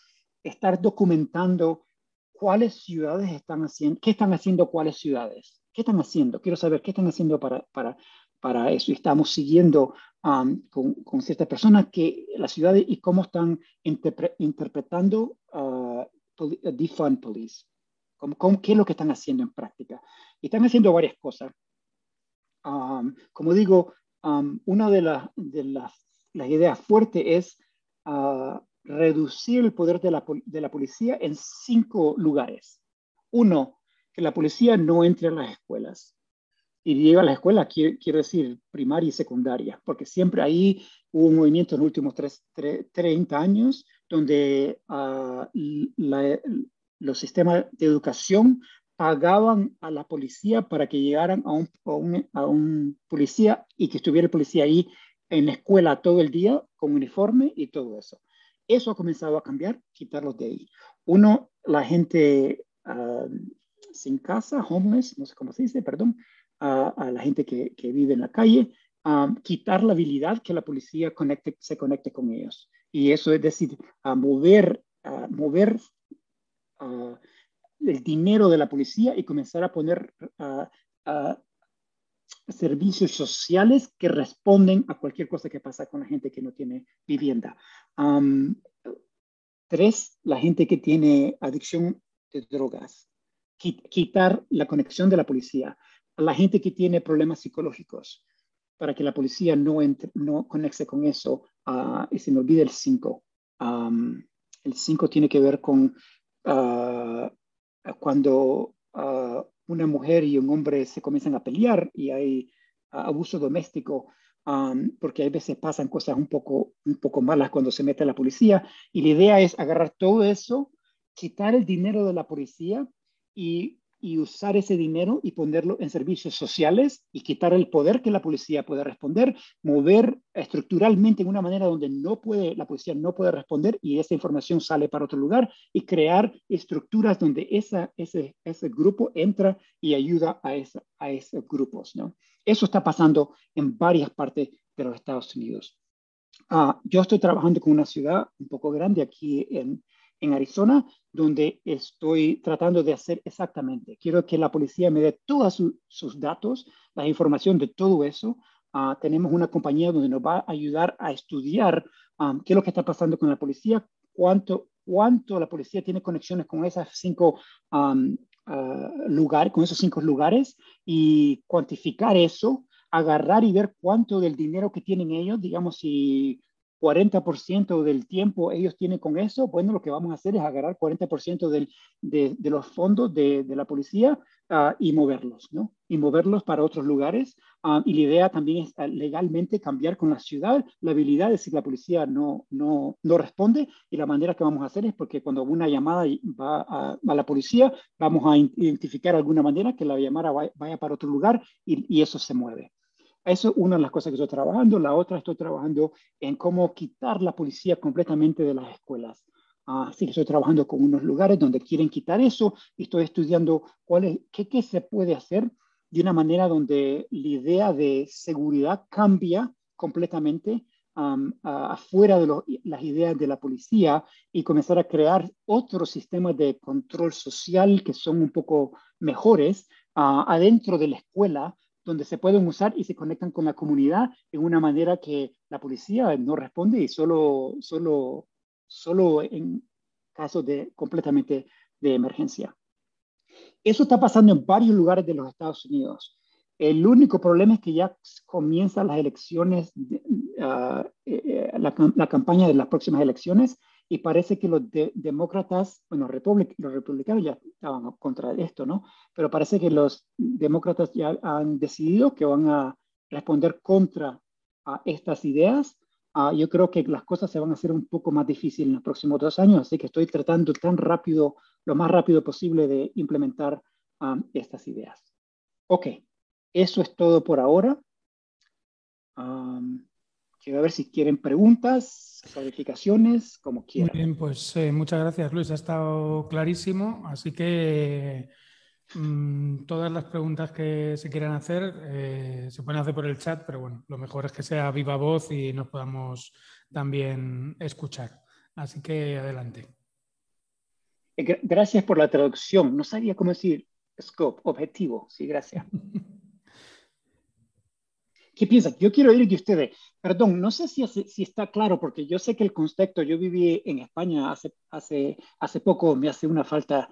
estar documentando cuáles ciudades están haciendo, qué están haciendo cuáles ciudades, qué están haciendo. Quiero saber qué están haciendo para, para, para eso. Y estamos siguiendo um, con, con, ciertas personas que las ciudades y cómo están interpretando uh, defund police. Cómo, ¿Qué es lo que están haciendo en práctica? Y están haciendo varias cosas como digo, una de, de las, ideas fuertes es ah, reducir el poder de la, de la, policía en cinco lugares. Uno, que la policía no entre a las escuelas. Y llega a la escuela, quiero, decir, primaria y secundaria, porque siempre ahí hubo un movimiento en los últimos 30 años donde uh, la, los sistemas de educación pagaban a la policía para que llegaran a un, a un, policía y que estuviera el policía ahí en la escuela todo el día con uniforme y todo eso. Eso ha comenzado a cambiar, quitarlos de ahí. Uno, la gente ah, sin casa, homeless, no sé cómo se dice, perdón, a la gente que, que, vive en la calle, quitar la habilidad que la policía conecte, se conecte con ellos. Y eso es decir, a mover, a mover el dinero de la policía y comenzar a poner servicios sociales que responden a cualquier cosa que pasa con la gente que no tiene vivienda. tres, la gente que tiene adicción de drogas. Quitar la conexión de la policía. La gente que tiene problemas psicológicos, para que la policía no, no conecte con eso. y se me olvida el 5. el 5 tiene que ver con uh, cuando uh, una mujer y un hombre se comienzan a pelear y hay uh, abuso doméstico, um, porque a veces pasan cosas un poco, un poco malas cuando se mete la policía. Y la idea es agarrar todo eso, quitar el dinero de la policía y y usar ese dinero y ponerlo en servicios sociales y quitar el poder que la policía puede responder, mover estructuralmente en una manera donde no puede, la policía no puede responder y esa información sale para otro lugar y crear estructuras donde esa, ese, ese grupo entra y ayuda a, esa, a esos grupos. ¿no? Eso está pasando en varias partes de los Estados Unidos. Uh, yo estoy trabajando con una ciudad un poco grande aquí en, en Arizona, donde estoy tratando de hacer exactamente. Quiero que la policía me dé todos sus datos, la información de todo eso. Ah, tenemos una compañía donde nos va a ayudar a estudiar um, qué es lo que está pasando con la policía, cuánto, cuánto la policía tiene conexiones con esas cinco um, ah, lugares, con esos cinco lugares y cuantificar eso, agarrar y ver cuánto del dinero que tienen ellos, digamos, si 40% del tiempo ellos tienen con eso, bueno, lo que vamos a hacer es agarrar 40% del, de, los fondos de, la policía uh, y moverlos, ¿no? Y moverlos para otros lugares. Uh, y la idea también es uh, legalmente cambiar con la ciudad la habilidad de si la policía no, no, no responde. Y la manera que vamos a hacer es porque cuando una llamada va a, la policía, vamos a identificar alguna manera que la llamada vaya, para otro lugar y eso se mueve. Eso es una de las cosas que estoy trabajando. La otra estoy trabajando en cómo quitar la policía completamente de las escuelas. así que estoy trabajando con unos lugares donde quieren quitar eso y estoy estudiando cuál qué, se puede hacer de una manera donde la idea de seguridad cambia completamente afuera de las ideas de la policía y comenzar a crear otros sistemas de control social que son un poco mejores uh, adentro de la escuela donde se pueden usar y se conectan con la comunidad en una manera que la policía no responde y solo, solo, solo en casos de completamente de emergencia. Eso está pasando en varios lugares de los Estados Unidos. El único problema es que ya comienzan las elecciones, uh, la, la, campaña de las próximas elecciones y parece que los demócratas, bueno, los republicanos ya estaban contra esto, ¿no? Pero parece que los demócratas ya han decidido que van a responder contra a estas ideas. Uh, yo creo que las cosas se van a hacer un poco más difíciles en los próximos dos años, así que estoy tratando tan rápido, lo más rápido posible de implementar um, estas ideas. Ok, eso es todo por ahora. Um, quiero ver si quieren preguntas clarificaciones, como quieran. Muy bien, pues eh, muchas gracias Luis, ha estado clarísimo, así que mmm, todas las preguntas que se quieran hacer eh, se pueden hacer por el chat, pero bueno, lo mejor es que sea viva voz y nos podamos también escuchar. Así que adelante. Eh, gracias por la traducción. No sabía cómo decir scope, objetivo. Sí, gracias. ¿Qué piensan? Yo quiero oír de ustedes. Perdón, no sé si, si está claro, porque yo sé que el contexto, yo viví en España hace, hace, hace poco, me hace una falta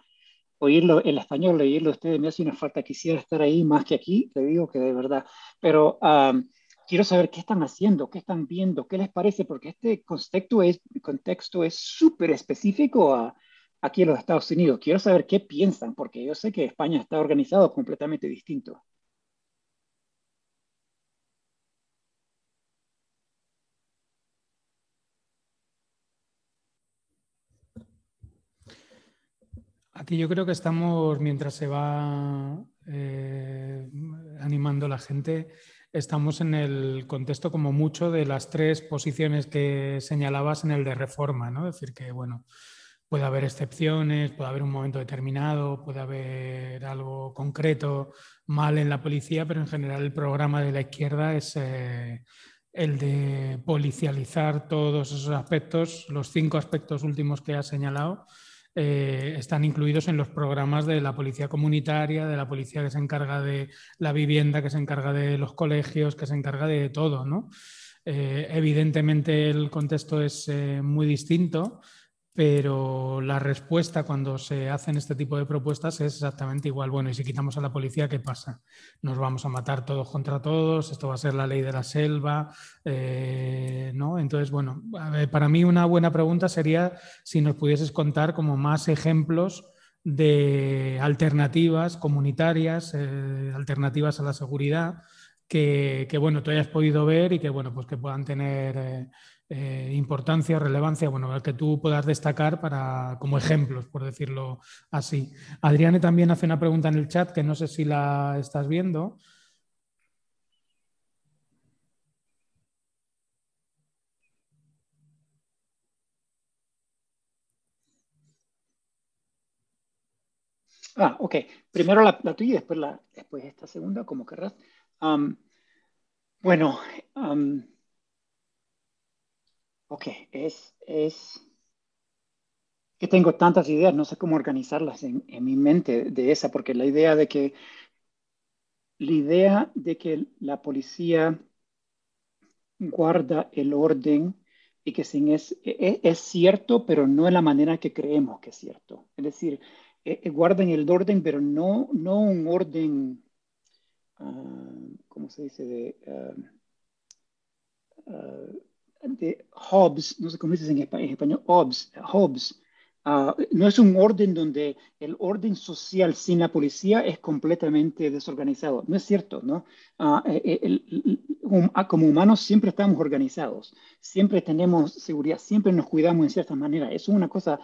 oírlo el español, oírlo ustedes, me hace una falta. Quisiera estar ahí más que aquí, te digo que de verdad. Pero um, quiero saber qué están haciendo, qué están viendo, qué les parece, porque este contexto es contexto es súper específico a, aquí en los Estados Unidos. Quiero saber qué piensan, porque yo sé que España está organizado completamente distinto. Que yo creo que estamos, mientras se va eh, animando la gente, estamos en el contexto como mucho de las tres posiciones que señalabas en el de reforma, ¿no? Es decir, que bueno, puede haber excepciones, puede haber un momento determinado, puede haber algo concreto mal en la policía, pero en general el programa de la izquierda es eh, el de policializar todos esos aspectos, los cinco aspectos últimos que has señalado, eh, están incluidos en los programas de la policía comunitaria, de la policía que se encarga de la vivienda, que se encarga de los colegios, que se encarga de todo. ¿no? Eh, evidentemente el contexto es eh, muy distinto pero la respuesta cuando se hacen este tipo de propuestas es exactamente igual. Bueno, y si quitamos a la policía, ¿qué pasa? Nos vamos a matar todos contra todos, esto va a ser la ley de la selva, eh, ¿no? Entonces, bueno, para mí una buena pregunta sería si nos pudieses contar como más ejemplos de alternativas comunitarias, eh, alternativas a la seguridad, que, bueno, tú hayas podido ver y que, bueno, pues que puedan tener... Eh, eh, importancia, relevancia, bueno, que tú puedas destacar para, como ejemplos, por decirlo así. Adriane también hace una pregunta en el chat que no sé si la estás viendo. Ah, ok. Primero la, tuya y después, la, después esta segunda, como querrás. bueno, Ok, es, es que tengo tantas ideas, no sé cómo organizarlas en, mi mente de esa, porque la idea de que la idea de que la policía guarda el orden y que sin es, e, e, es, cierto, pero no en la manera que creemos que es cierto. Es decir, e, guardan el orden, pero no, no un orden, ah, ¿cómo se dice? De, ah, de Hobbes, no sé cómo dices en español, Hobbes, Hobbes ah, no es un orden donde el orden social sin la policía es completamente desorganizado. No es cierto, ¿no? Uh, como humanos siempre estamos organizados, siempre tenemos seguridad, siempre nos cuidamos en cierta manera. Es una cosa,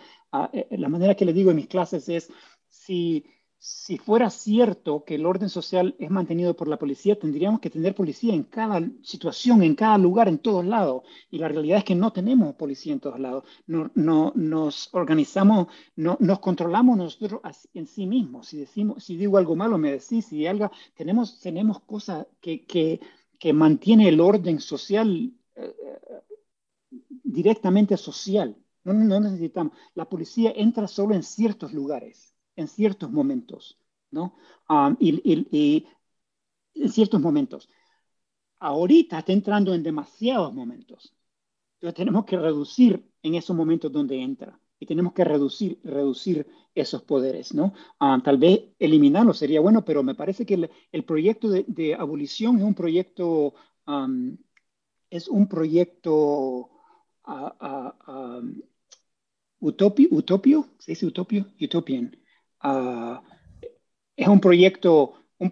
eh, la manera que le digo en mis clases es, si si fuera cierto que el orden social es mantenido por la policía, tendríamos que tener policía en cada situación, en cada lugar, en todos lados. Y la realidad es que no tenemos policía en todos lados. No, no nos organizamos, no, nos controlamos nosotros en sí mismos. Si, decimos, si digo algo malo, me decís. Si algo, tenemos, tenemos cosas que, que, que mantiene el orden social eh, directamente social. No, no necesitamos. La policía entra solo en ciertos lugares en ciertos momentos, ¿no? Um, y, en ciertos momentos. Ahorita está entrando en demasiados momentos. Entonces tenemos que reducir en esos momentos donde entra y tenemos que reducir, reducir esos poderes, ¿no? Tal vez eliminarlo sería bueno, pero me parece que el, proyecto de, abolición es un proyecto, um, es un proyecto utopio, utopio, ¿se dice utopio? Utopian. Ah, es un proyecto, un,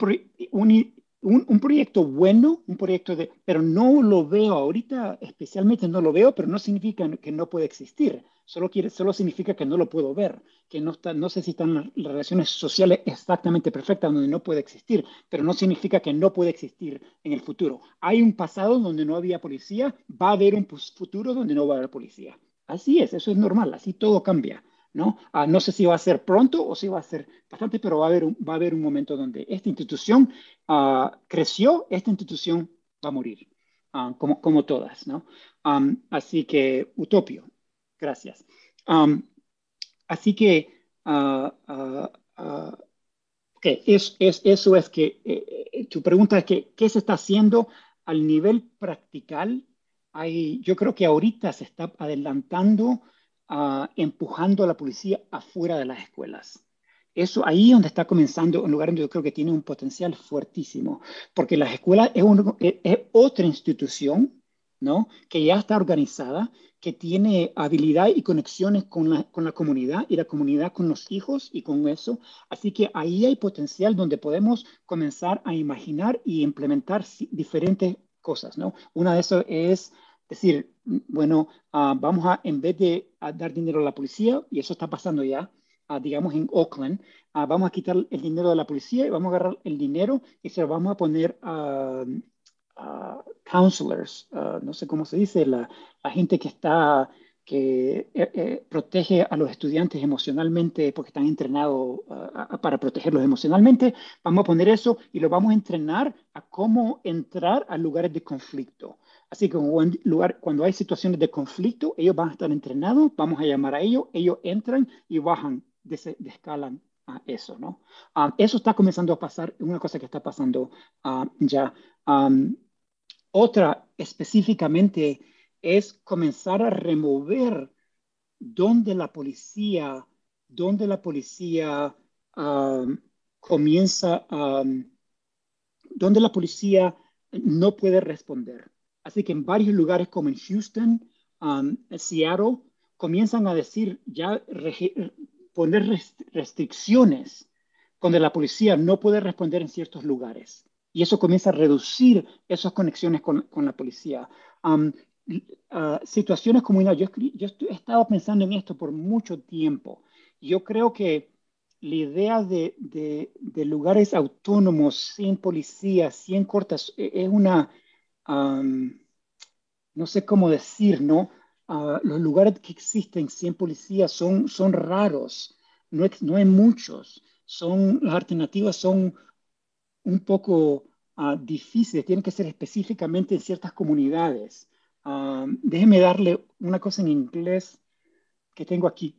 proyecto bueno, un proyecto de, pero no lo veo ahorita, especialmente no lo veo, pero no significa que no puede existir. Solo, quiere, solo significa que no lo puedo ver, que no, está, sé si están las relaciones sociales exactamente perfectas donde no puede existir, pero no significa que no puede existir en el futuro. Hay un pasado donde no había policía, va a haber un futuro donde no va a haber policía. Así es, eso es normal, así todo cambia. ¿No? Ah, no sé si va a ser pronto o si va a ser bastante, pero va a haber un, va a haber un momento donde esta institución ah, creció, esta institución va a morir, ah, como, como todas, ¿no? así que, utopio, gracias. así que, okay, es, es, eso es que, eh, eh, tu pregunta es que, ¿qué se está haciendo al nivel practical? Hay, yo creo que ahorita se está adelantando empujando a la policía afuera de las escuelas. Eso ahí donde está comenzando, un lugar donde yo creo que tiene un potencial fuertísimo, porque las escuelas es, otra institución, ¿no? Que ya está organizada, que tiene habilidad y conexiones con la, con la comunidad y la comunidad con los hijos y con eso. Así que ahí hay potencial donde podemos comenzar a imaginar y implementar diferentes cosas, ¿no? Una de esas es decir, bueno, ah, vamos a, en vez de dar dinero a la policía, y eso está pasando ya, digamos, en Oakland, vamos a quitar el dinero de la policía y vamos a agarrar el dinero y se lo vamos a poner a, counselors, no sé cómo se dice, la, gente que está que eh, eh, protege a los estudiantes emocionalmente porque están entrenados para protegerlos emocionalmente. Vamos a poner eso y lo vamos a entrenar a cómo entrar a lugares de conflicto. Así que lugar, cuando hay situaciones de conflicto, ellos van a estar entrenados, vamos a llamar a ellos, ellos entran y bajan, descalan a eso, ¿no? Ah, eso está comenzando a pasar, una cosa que está pasando ah, ya. otra específicamente es comenzar a remover donde la policía, donde la policía comienza, donde la policía no puede responder. Así que en varios lugares como en Houston, um, Seattle, comienzan a decir ya poner restricciones donde la policía no puede responder en ciertos lugares. Y eso comienza a reducir esas conexiones con, la policía. Um, uh, situaciones como una, yo, yo he estado pensando en esto por mucho tiempo. Yo creo que la idea de, de lugares autónomos, sin policía, sin cortas, e, es una, no sé cómo decir, ¿no? Ah, los lugares que existen sin policía son, son raros, no, no hay muchos, son, las alternativas son un poco uh, difíciles, tienen que ser específicamente en ciertas comunidades. déjeme darle una cosa en inglés que tengo aquí,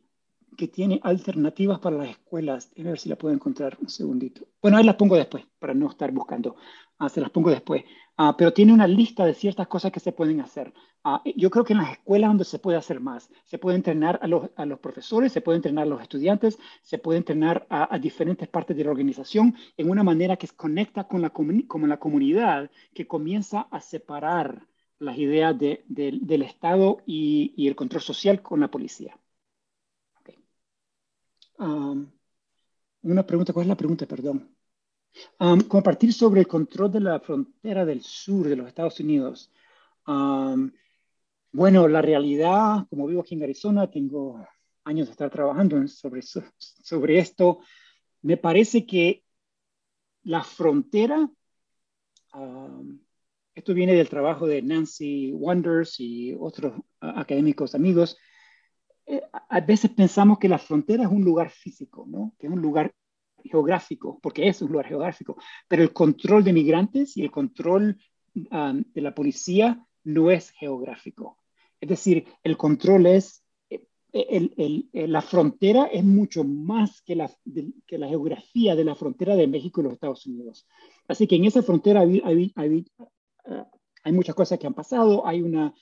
que tiene alternativas para las escuelas. Déjeme ver si la puedo encontrar un segundito. Bueno, ahí las pongo después, para no estar buscando. Ah, se las pongo después. Ah, pero tiene una lista de ciertas cosas que se pueden hacer. Ah, yo creo que en las escuelas donde se puede hacer más, se puede entrenar a los, a los profesores, se puede entrenar a los estudiantes, se puede entrenar a, diferentes partes de la organización en una manera que conecta con la, con la comunidad, que comienza a separar las ideas de, del Estado y, y, el control social con la policía. Okay. una pregunta, ¿cuál es la pregunta? Perdón. Um, compartir sobre el control de la frontera del sur de los Estados Unidos. bueno, la realidad, como vivo aquí en Arizona, tengo años de estar trabajando sobre, sobre esto. Me parece que la frontera, esto viene del trabajo de Nancy Wonders y otros académicos amigos, eh, a veces pensamos que la frontera es un lugar físico, ¿no? que es un lugar geográfico, porque es un lugar geográfico, pero el control de migrantes y el control um, de la policía no es geográfico. Es decir, el control es, eh, el, la frontera es mucho más que la, que la geografía de la frontera de México y los Estados Unidos. Así que en esa frontera hay, hay, hay, uh, hay muchas cosas que han pasado, hay, una,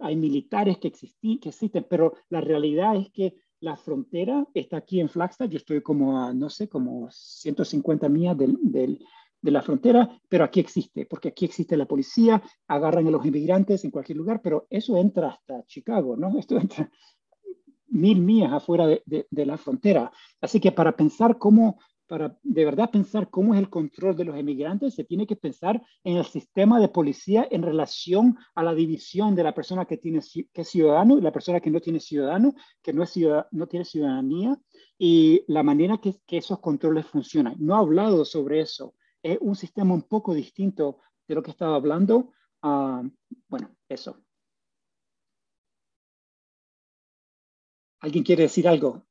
hay militares que, que existen, pero la realidad es que la frontera está aquí en Flagstaff, yo estoy como a, no sé, como 150 millas del, de la frontera, pero aquí existe, porque aquí existe la policía, agarran a los inmigrantes en cualquier lugar, pero eso entra hasta Chicago, ¿no? Esto entra mil millas afuera de, de la frontera. Así que para pensar cómo para de verdad pensar cómo es el control de los emigrantes, se tiene que pensar en el sistema de policía en relación a la división de la persona que, tiene, que es ciudadano y la persona que no tiene ciudadano, que no, es no tiene ciudadanía, y la manera que, esos controles funcionan. No he hablado sobre eso. Es un sistema un poco distinto de lo que estaba hablando. Ah, bueno, eso. ¿Alguien quiere decir algo?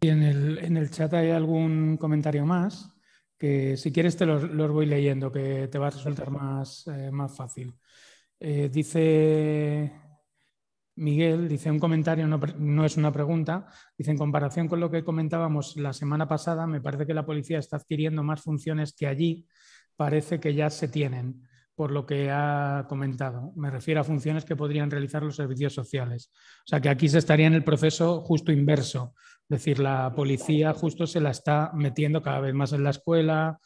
Y en el, en el chat hay algún comentario más que si quieres te los, voy leyendo, que te va a resultar más, eh, más fácil. Eh, dice Miguel, dice un comentario, no, no, es una pregunta, dice en comparación con lo que comentábamos la semana pasada, me parece que la policía está adquiriendo más funciones que allí. Parece que ya se tienen por lo que ha comentado. Me refiero a funciones que podrían realizar los servicios sociales. O sea que aquí se estaría en el proceso justo inverso. Es decir, la policía justo se la está metiendo cada vez más en la escuela.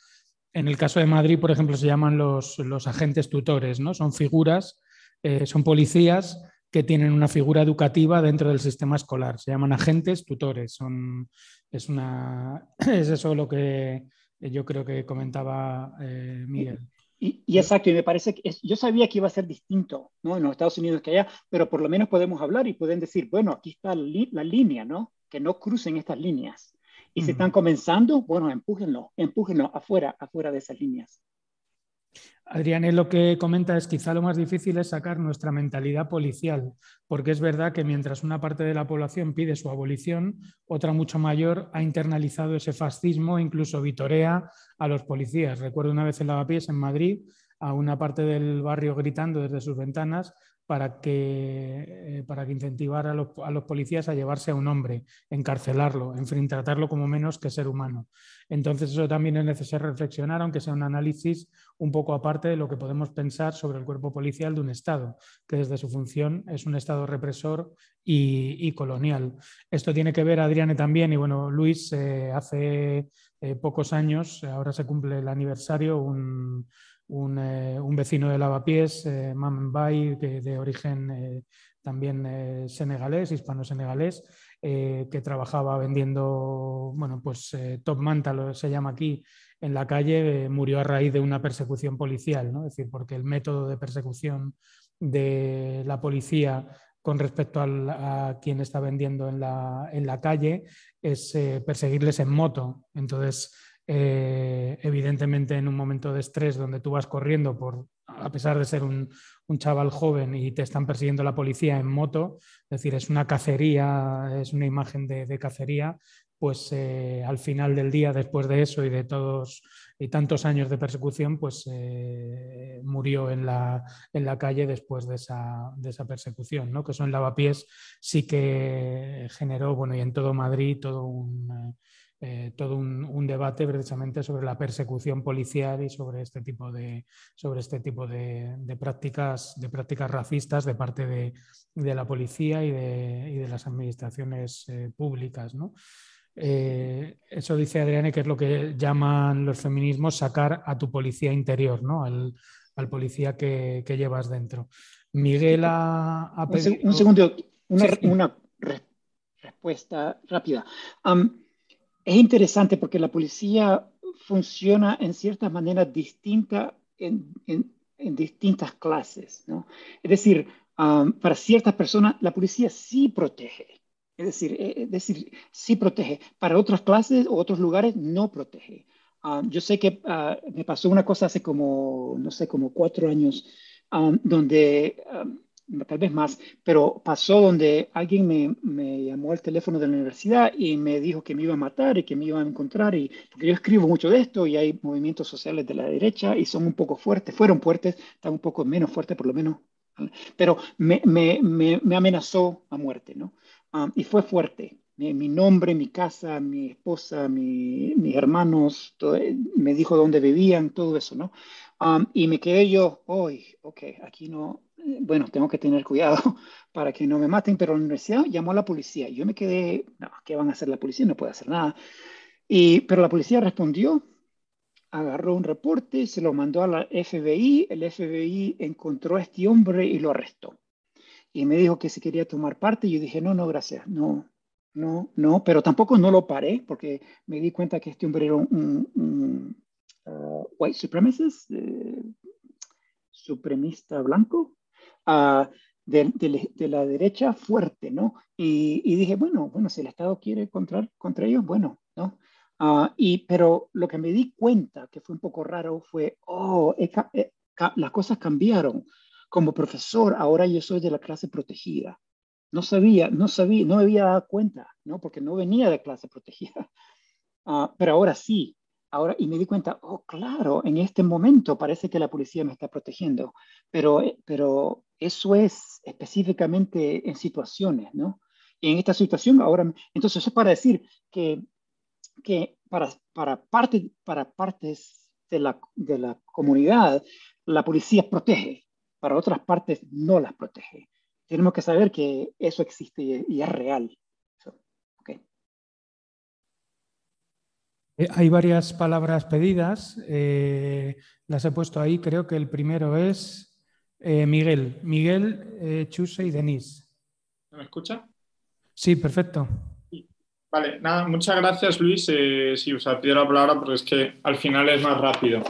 En el caso de Madrid, por ejemplo, se llaman los, agentes tutores, ¿no? Son figuras, eh, son policías que tienen una figura educativa dentro del sistema escolar. Se llaman agentes tutores. Son, es, una, es eso lo que yo creo que comentaba eh, Miguel. Y, exacto, y me parece que yo sabía que iba a ser distinto, ¿no? En los Estados Unidos que allá, pero por lo menos podemos hablar y pueden decir, bueno, aquí está la, línea, ¿no? Que no crucen estas líneas. Y si están comenzando, bueno, empújenlo, empújenlo afuera, afuera de esas líneas. Adrián, lo que comenta es quizá lo más difícil es sacar nuestra mentalidad policial, porque es verdad que mientras una parte de la población pide su abolición, otra mucho mayor ha internalizado ese fascismo e incluso vitorea a los policías. Recuerdo una vez en Lavapiés, en Madrid, a una parte del barrio gritando desde sus ventanas para que, eh, para que a los, a los, policías a llevarse a un hombre, encarcelarlo, en fin, tratarlo como menos que ser humano. Entonces eso también es necesario reflexionar, aunque sea un análisis un poco aparte de lo que podemos pensar sobre el cuerpo policial de un Estado, que desde su función es un Estado represor y, colonial. Esto tiene que ver, Adriane, también, y bueno, Luis, eh, hace eh, pocos años, ahora se cumple el aniversario, un eh, un, vecino de Lavapiés, eh, Bay, de origen eh, también eh, senegalés, hispano-senegalés, que trabajaba vendiendo, bueno, pues top manta, se llama aquí, en la calle, murió a raíz de una persecución policial, ¿no? Es decir, porque el método de persecución de la policía con respecto a quien está vendiendo en la, en la calle es perseguirles en moto. Entonces, eh, evidentemente en un momento de estrés donde tú vas corriendo por, a pesar de ser un, chaval joven y te están persiguiendo la policía en moto, es decir, es una cacería, es una imagen de, cacería, pues eh, al final del día, después de eso y de todos y tantos años de persecución, pues eh, murió en la, en la, calle después de esa, de esa persecución, ¿no? que eso en Lavapiés sí que generó, bueno, y en todo Madrid, todo un eh, todo un, debate precisamente sobre la persecución policial y sobre este tipo de, sobre este tipo de, prácticas, de prácticas racistas de parte de, la policía y de, las administraciones eh, públicas. Eh, eso dice Adriane que es lo que llaman los feminismos sacar a tu policía interior, ¿no? al, policía que, llevas dentro. Miguel ha, Un, segundo, una, respuesta rápida es interesante porque la policía funciona en ciertas maneras distintas en, distintas clases. ¿no? Es decir, um, para ciertas personas la policía sí protege. Es decir, eh, es decir, sí protege. Para otras clases o otros lugares no protege. Um, yo sé que uh, me pasó una cosa hace como, no sé, como cuatro años, um, donde tal vez más, pero pasó donde alguien me, me, llamó al teléfono de la universidad y me dijo que me iba a matar y que me iba a encontrar, y, porque yo escribo mucho de esto y hay movimientos sociales de la derecha y son un poco fuertes, fueron fuertes, están un poco menos fuertes por lo menos, pero me, me, me amenazó a muerte, ¿no? Ah, y fue fuerte. Mi, nombre, mi casa, mi esposa, mi, mis hermanos, todo, me dijo dónde vivían, todo eso, ¿no? Ah, y me quedé yo, hoy, ok, aquí no, bueno, tengo que tener cuidado para que no me maten, pero la universidad llamó a la policía. Yo me quedé, no, ¿qué van a hacer la policía? No puede hacer nada. Y, pero la policía respondió, agarró un reporte, se lo mandó a la FBI, el FBI encontró a este hombre y lo arrestó. Y me dijo que se quería tomar parte, yo dije, no, no, gracias, no, no, no, pero tampoco no lo paré, porque me di cuenta que este hombre era un, uh, white supremacist, eh, supremista blanco, de, la derecha fuerte, ¿no? Y, dije, bueno, bueno, si el Estado quiere contra, contra ellos, bueno, ¿no? Ah, y, pero lo que me di cuenta, que fue un poco raro, fue, oh, las cosas cambiaron. Como profesor, ahora yo soy de la clase protegida. No sabía, no sabía, no me había dado cuenta, ¿no? Porque no venía de clase protegida. Ah, pero ahora sí, Ahora, y me di cuenta, oh, claro, en este momento parece que la policía me está protegiendo, pero, eh, pero eso es específicamente en situaciones, ¿no? En esta situación ahora, entonces es para decir que, que para, para, parte, para partes de la, de la comunidad, la policía protege, para otras partes no las protege. Tenemos que saber que eso existe y, es real. Eh, hay varias palabras pedidas, eh, las he puesto ahí, creo que el primero es eh, Miguel, Miguel, Chuse y Denise. ¿Me escucha? Sí, perfecto. Vale, nada, muchas gracias Luis. sí, os pido la palabra porque es que al final es más rápido.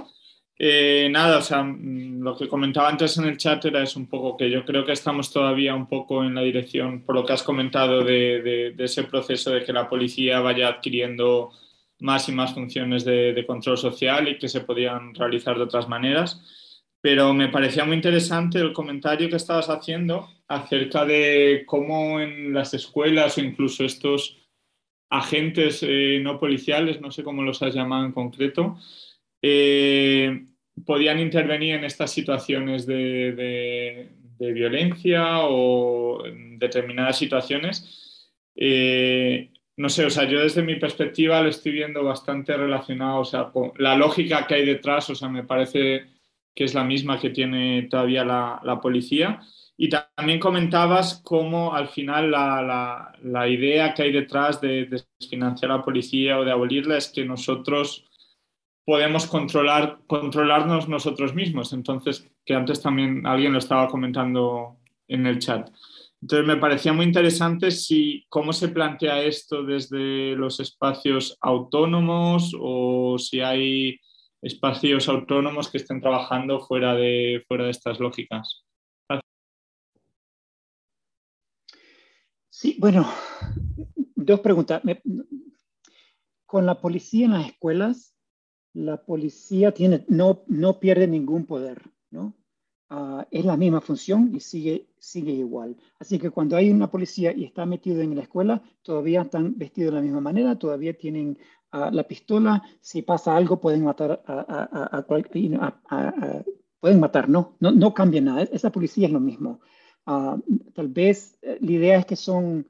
Eh, nada, o sea, mm, lo que comentaba antes en el chat era es un poco que yo creo que estamos todavía un poco en la dirección, por lo que has comentado, de, ese proceso de que la policía vaya adquiriendo más y más funciones de, control social y que se podían realizar de otras maneras. Pero me parecía muy interesante el comentario que estabas haciendo acerca de cómo en las escuelas o incluso estos agentes eh, no policiales, no sé cómo los has llamado en concreto, eh, podían intervenir en estas situaciones de, violencia o en determinadas situaciones. Eh, no sé, o sea, yo desde mi perspectiva lo estoy viendo bastante relacionado, o sea, con la lógica que hay detrás, o sea, me parece que es la misma que tiene todavía la, policía. Y también comentabas cómo al final la, la, idea que hay detrás de desfinanciar a la policía o de abolirla es que nosotros podemos controlar, controlarnos nosotros mismos. Entonces, que antes también alguien lo estaba comentando en el chat. Entonces, me parecía muy interesante si, cómo se plantea esto desde los espacios autónomos o si hay espacios autónomos que estén trabajando fuera de, fuera de estas lógicas. Sí, bueno, dos preguntas. Con la policía en las escuelas, la policía tiene, no, no pierde ningún poder, ¿no? Ah, es la misma función y sigue, sigue igual. Así que cuando hay una policía y está metido en la escuela, todavía están vestidos de la misma manera, todavía tienen la pistola, si pasa algo pueden matar a, a, pueden matar, no, no, no cambia nada, esa policía es lo mismo. Ah, tal vez eh, la idea es que son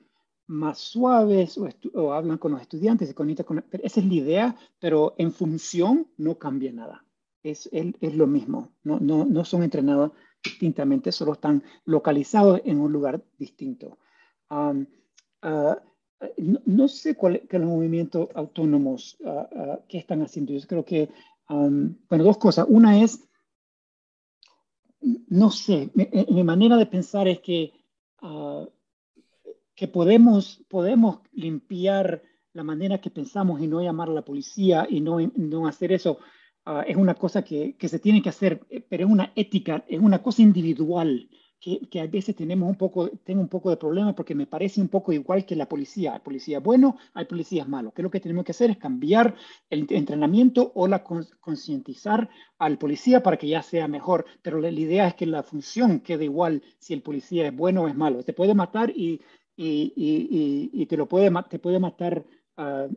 más suaves o, hablan con los estudiantes, se conectan con... esa es la idea, pero en función no cambia nada. Es, es, lo mismo, no, no, no, son entrenados distintamente, solo están localizados en un lugar distinto. Ah, no, sé cuál es los movimientos autónomos uh, que están haciendo. Yo creo que, bueno, dos cosas. Una es, no sé, mi, manera de pensar es que que podemos, podemos limpiar la manera que pensamos y no llamar a la policía y no, no hacer eso, ah, es una cosa que, que, se tiene que hacer, eh, pero es una ética, es una cosa individual. Que, que, a veces tenemos un poco, tengo un poco de problema porque me parece un poco igual que la policía. Hay policías buenos, hay policías malos. Que lo que tenemos que hacer es cambiar el entrenamiento o la concientizar al policía para que ya sea mejor. Pero la, la, idea es que la función quede igual si el policía es bueno o es malo. Te puede matar y y, y, te lo puede, te puede matar uh,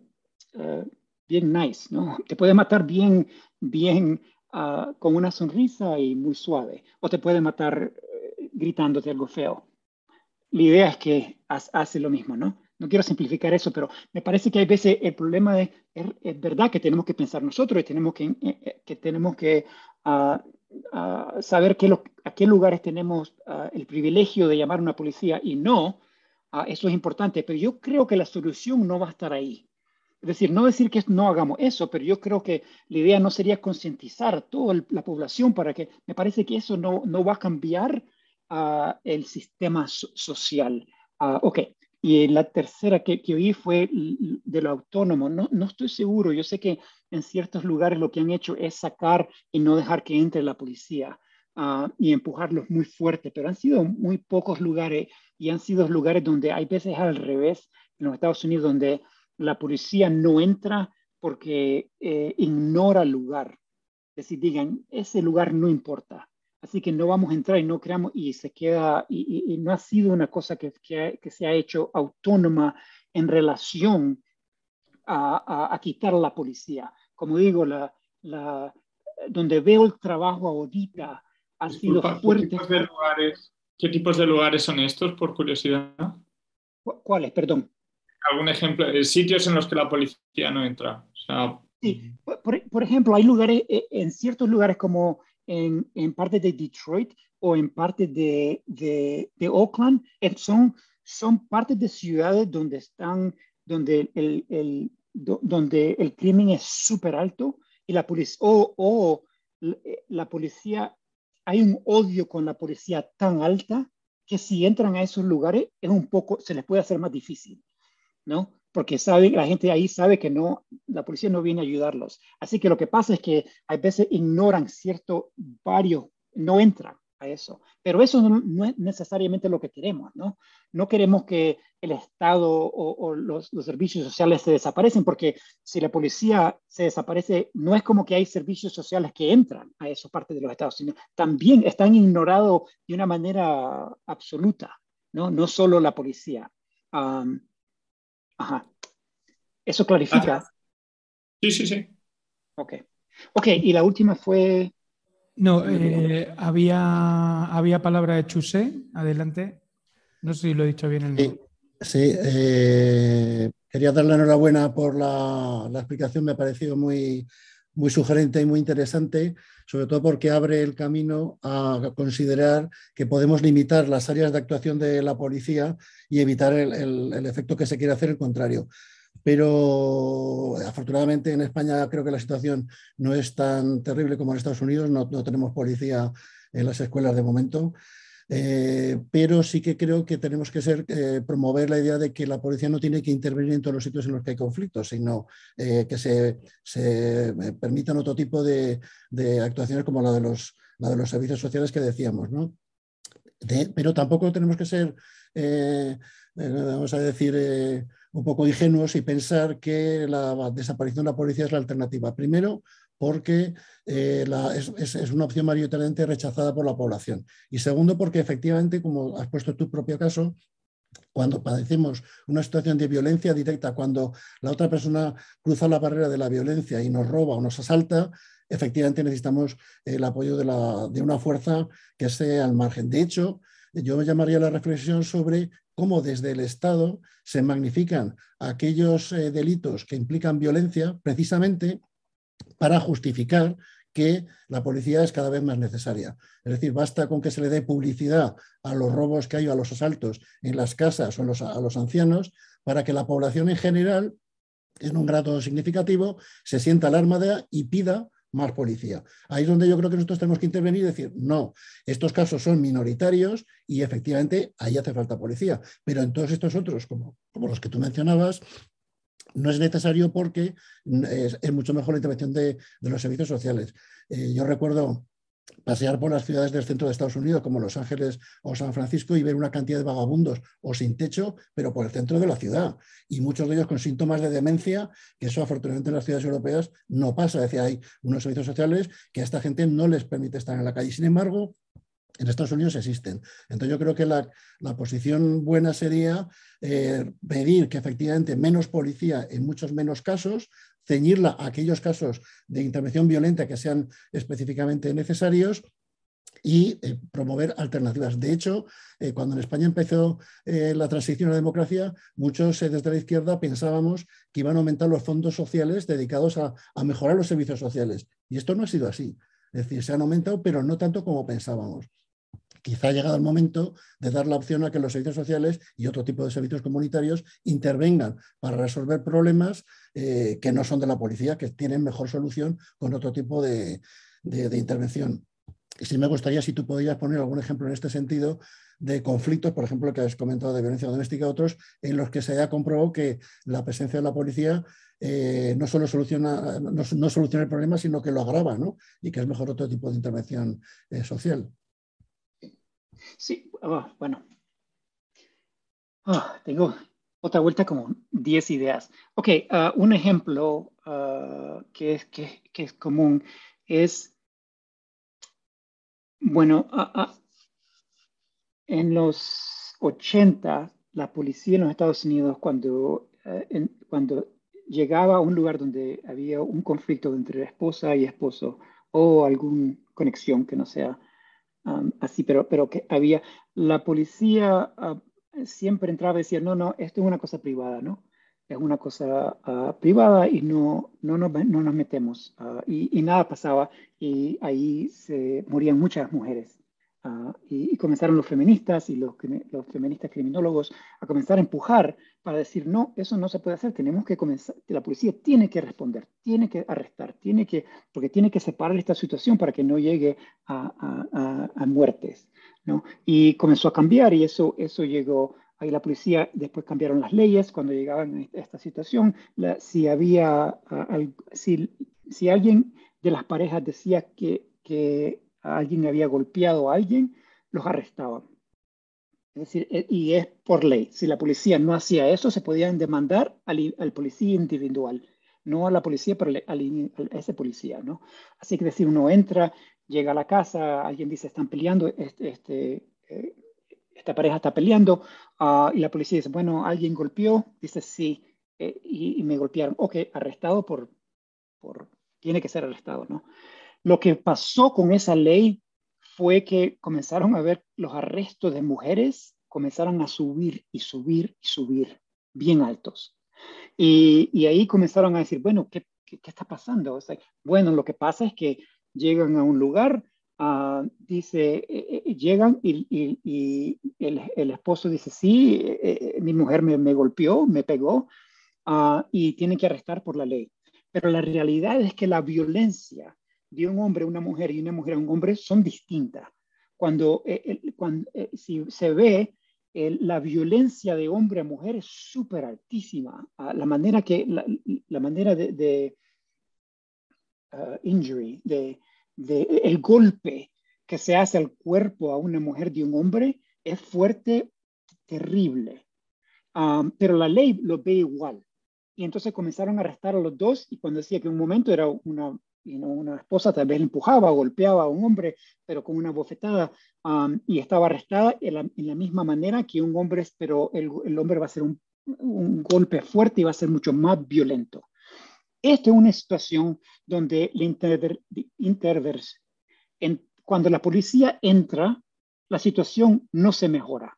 uh, bien nice, ¿no? Te puede matar bien, bien uh, con una sonrisa y muy suave, o te puede matar gritándote algo feo. La idea es que hace lo mismo, ¿no? No quiero simplificar eso, pero me parece que hay veces el problema es, es, verdad que tenemos que pensar nosotros y tenemos que, eh, eh, que, tenemos que saber qué a qué lugares tenemos el privilegio de llamar a una policía y no, Ah, eso es importante, pero yo creo que la solución no va a estar ahí. Es decir, no decir que no hagamos eso, pero yo creo que la idea no sería concientizar a toda la población para que, me parece que eso no, no va a cambiar el sistema social. Uh, ok, y la tercera que, que, oí fue de lo autónomo. No, no estoy seguro, yo sé que en ciertos lugares lo que han hecho es sacar y no dejar que entre la policía. Uh, y empujarlos muy fuerte, pero han sido muy pocos lugares y han sido lugares donde hay veces al revés, en los Estados Unidos, donde la policía no entra porque eh, ignora el lugar. Es decir, digan, ese lugar no importa, así que no vamos a entrar y no creamos, y se queda, y, no ha sido una cosa que, que, se ha hecho autónoma en relación a, a, quitar la policía. Como digo, la, la, donde veo el trabajo ahorita ha sido fuerte. lugares ¿Qué tipos de lugares son estos, por curiosidad? ¿Cuáles? Perdón. ¿Algún ejemplo? Eh, sitios en los que la policía no entra. sí, por, ejemplo, hay lugares, eh, en ciertos lugares como en, en parte de Detroit o en parte de, de, de Oakland, son, son partes de ciudades donde están, donde el, el donde el crimen es súper alto y la policía, o, o la policía hay un odio con la policía tan alta que si entran a esos lugares es un poco, se les puede hacer más difícil, ¿no? Porque sabe, la gente ahí sabe que no, la policía no viene a ayudarlos. Así que lo que pasa es que a veces ignoran cierto varios, no entran a eso. Pero eso no, es necesariamente lo que queremos, ¿no? No queremos que el Estado o, los, los, servicios sociales se desaparecen, porque si la policía se desaparece, no es como que hay servicios sociales que entran a esa parte de los estados, sino también están ignorados de una manera absoluta, ¿no? No solo la policía. Ajá. ¿Eso clarifica? Sí, sí, sí. Ok. Ok, y la última fue... No, eh, había, había palabra de Chusé, adelante. No sé si lo he dicho bien el Sí, sí eh, quería darle la enhorabuena por la, la, explicación, me ha parecido muy, muy sugerente y muy interesante, sobre todo porque abre el camino a considerar que podemos limitar las áreas de actuación de la policía y evitar el, el, efecto que se quiere hacer, el contrario pero afortunadamente en España creo que la situación no es tan terrible como en Estados Unidos, no, tenemos policía en las escuelas de momento. Eh, pero sí que creo que tenemos que ser, eh, promover la idea de que la policía no tiene que intervenir en todos los sitios en los que hay conflictos, sino eh, que se, permitan otro tipo de, actuaciones como la de los, la de los servicios sociales que decíamos. ¿no? pero tampoco tenemos que ser, vamos a decir, un poco ingenuos y pensar que la desaparición de la policía es la alternativa. Primero, porque eh, es, una opción mayoritariamente rechazada por la población. Y segundo, porque efectivamente, como has puesto tu propio caso, cuando padecemos una situación de violencia directa, cuando la otra persona cruza la barrera de la violencia y nos roba o nos asalta, efectivamente necesitamos el apoyo de, de una fuerza que esté al margen. De hecho, yo llamaría la reflexión sobre cómo desde el Estado se magnifican aquellos eh, delitos que implican violencia precisamente para justificar que la policía es cada vez más necesaria. Es decir, basta con que se le dé publicidad a los robos que hay o a los asaltos en las casas o a los ancianos para que la población en general, en un grado significativo, se sienta alarmada y pida más policía. Ahí es donde yo creo que nosotros tenemos que intervenir y decir, no, estos casos son minoritarios y efectivamente ahí hace falta policía. Pero en todos estos otros, como, como los que tú mencionabas, no es necesario porque es, mucho mejor la intervención de, los servicios sociales. Eh, yo recuerdo pasear por las ciudades del centro de Estados Unidos, como Los Ángeles o San Francisco, y ver una cantidad de vagabundos o sin techo, pero por el centro de la ciudad. Y muchos de ellos con síntomas de demencia, que eso afortunadamente en las ciudades europeas no pasa. Es decir, hay unos servicios sociales que a esta gente no les permite estar en la calle. Sin embargo, en Estados Unidos existen. Entonces yo creo que la, posición buena sería eh, pedir que efectivamente menos policía en muchos menos casos, ceñirla a aquellos casos de intervención violenta que sean específicamente necesarios y eh, promover alternativas. De hecho, eh, cuando en España empezó la transición a la democracia, muchos desde la izquierda pensábamos que iban a aumentar los fondos sociales dedicados a, mejorar los servicios sociales. Y esto no ha sido así. Es decir, se han aumentado, pero no tanto como pensábamos quizá ha llegado el momento de dar la opción a que los servicios sociales y otro tipo de servicios comunitarios intervengan para resolver problemas eh, que no son de la policía, que tienen mejor solución con otro tipo de, intervención. Y sí me gustaría si tú podrías poner algún ejemplo en este sentido de conflictos, por ejemplo, que has comentado de violencia doméstica, otros en los que se haya comprobado que la presencia de la policía eh, no solo soluciona, no, soluciona el problema, sino que lo agrava, ¿no? Y que es mejor otro tipo de intervención eh, social. Sí, ah, bueno. Ah, tengo otra vuelta como 10 ideas. Ok, ah, un ejemplo que, es, que, es común es, bueno, en los 80, la policía en los Estados Unidos, cuando, cuando llegaba a un lugar donde había un conflicto entre esposa y esposo o alguna conexión que no sea así, pero, pero que había, la policía ah, siempre entraba y decía, no, no, esto es una cosa privada, ¿no? Es una cosa ah, privada y no, no, no, no nos metemos. Ah, y, y, nada pasaba y ahí se morían muchas mujeres. Ah, y, comenzaron los feministas y los, los, feministas criminólogos a comenzar a empujar para decir, no, eso no se puede hacer, tenemos que comenzar, la policía tiene que responder, tiene que arrestar, tiene que, porque tiene que separar esta situación para que no llegue a, a, a muertes. ¿no? Y comenzó a cambiar y eso, eso llegó Ahí la policía después cambiaron las leyes cuando llegaban a esta situación. si había, si, si, alguien de las parejas decía que, que alguien había golpeado a alguien, los arrestaban. Es decir, eh, y es por ley. Si la policía no hacía eso, se podían demandar al, al policía individual, no a la policía, pero a ese policía, ¿no? Así que decir, uno entra, llega a la casa, alguien dice, están peleando, este, este eh, esta pareja está peleando, uh, y la policía dice, bueno, alguien golpeó, dice, sí, eh, y, me golpearon. Ok, arrestado por, tiene que ser arrestado, ¿no? Lo que pasó con esa ley fue que comenzaron a ver los arrestos de mujeres, comenzaron a subir y subir y subir, bien altos. Y, ahí comenzaron a decir, bueno, ¿qué, qué, está pasando? Bueno, lo que pasa es que llegan a un lugar, uh, dice, eh, eh, llegan y, el, esposo dice, sí, eh, mi mujer me, me, golpeó, me pegó, uh, y tienen que arrestar por la ley. Pero la realidad es que la violencia de un hombre a una mujer y una mujer a un hombre son distintas. Cuando, eh, cuando eh, si se ve, la violencia de hombre a mujer es súper altísima. Ah, la manera que, la, la manera de, de uh, injury, de, de, el golpe que se hace al cuerpo a una mujer de un hombre es fuerte, terrible. Um, pero la ley lo ve igual. Y entonces comenzaron a arrestar a los dos y cuando decía que un momento era una y no una esposa tal vez empujaba o golpeaba a un hombre, pero con una bofetada um, y estaba arrestada en la, en la, misma manera que un hombre, pero el, el hombre va a ser un, un, golpe fuerte y va a ser mucho más violento. Esta es una situación donde la interver, intervers, en, cuando la policía entra, la situación no se mejora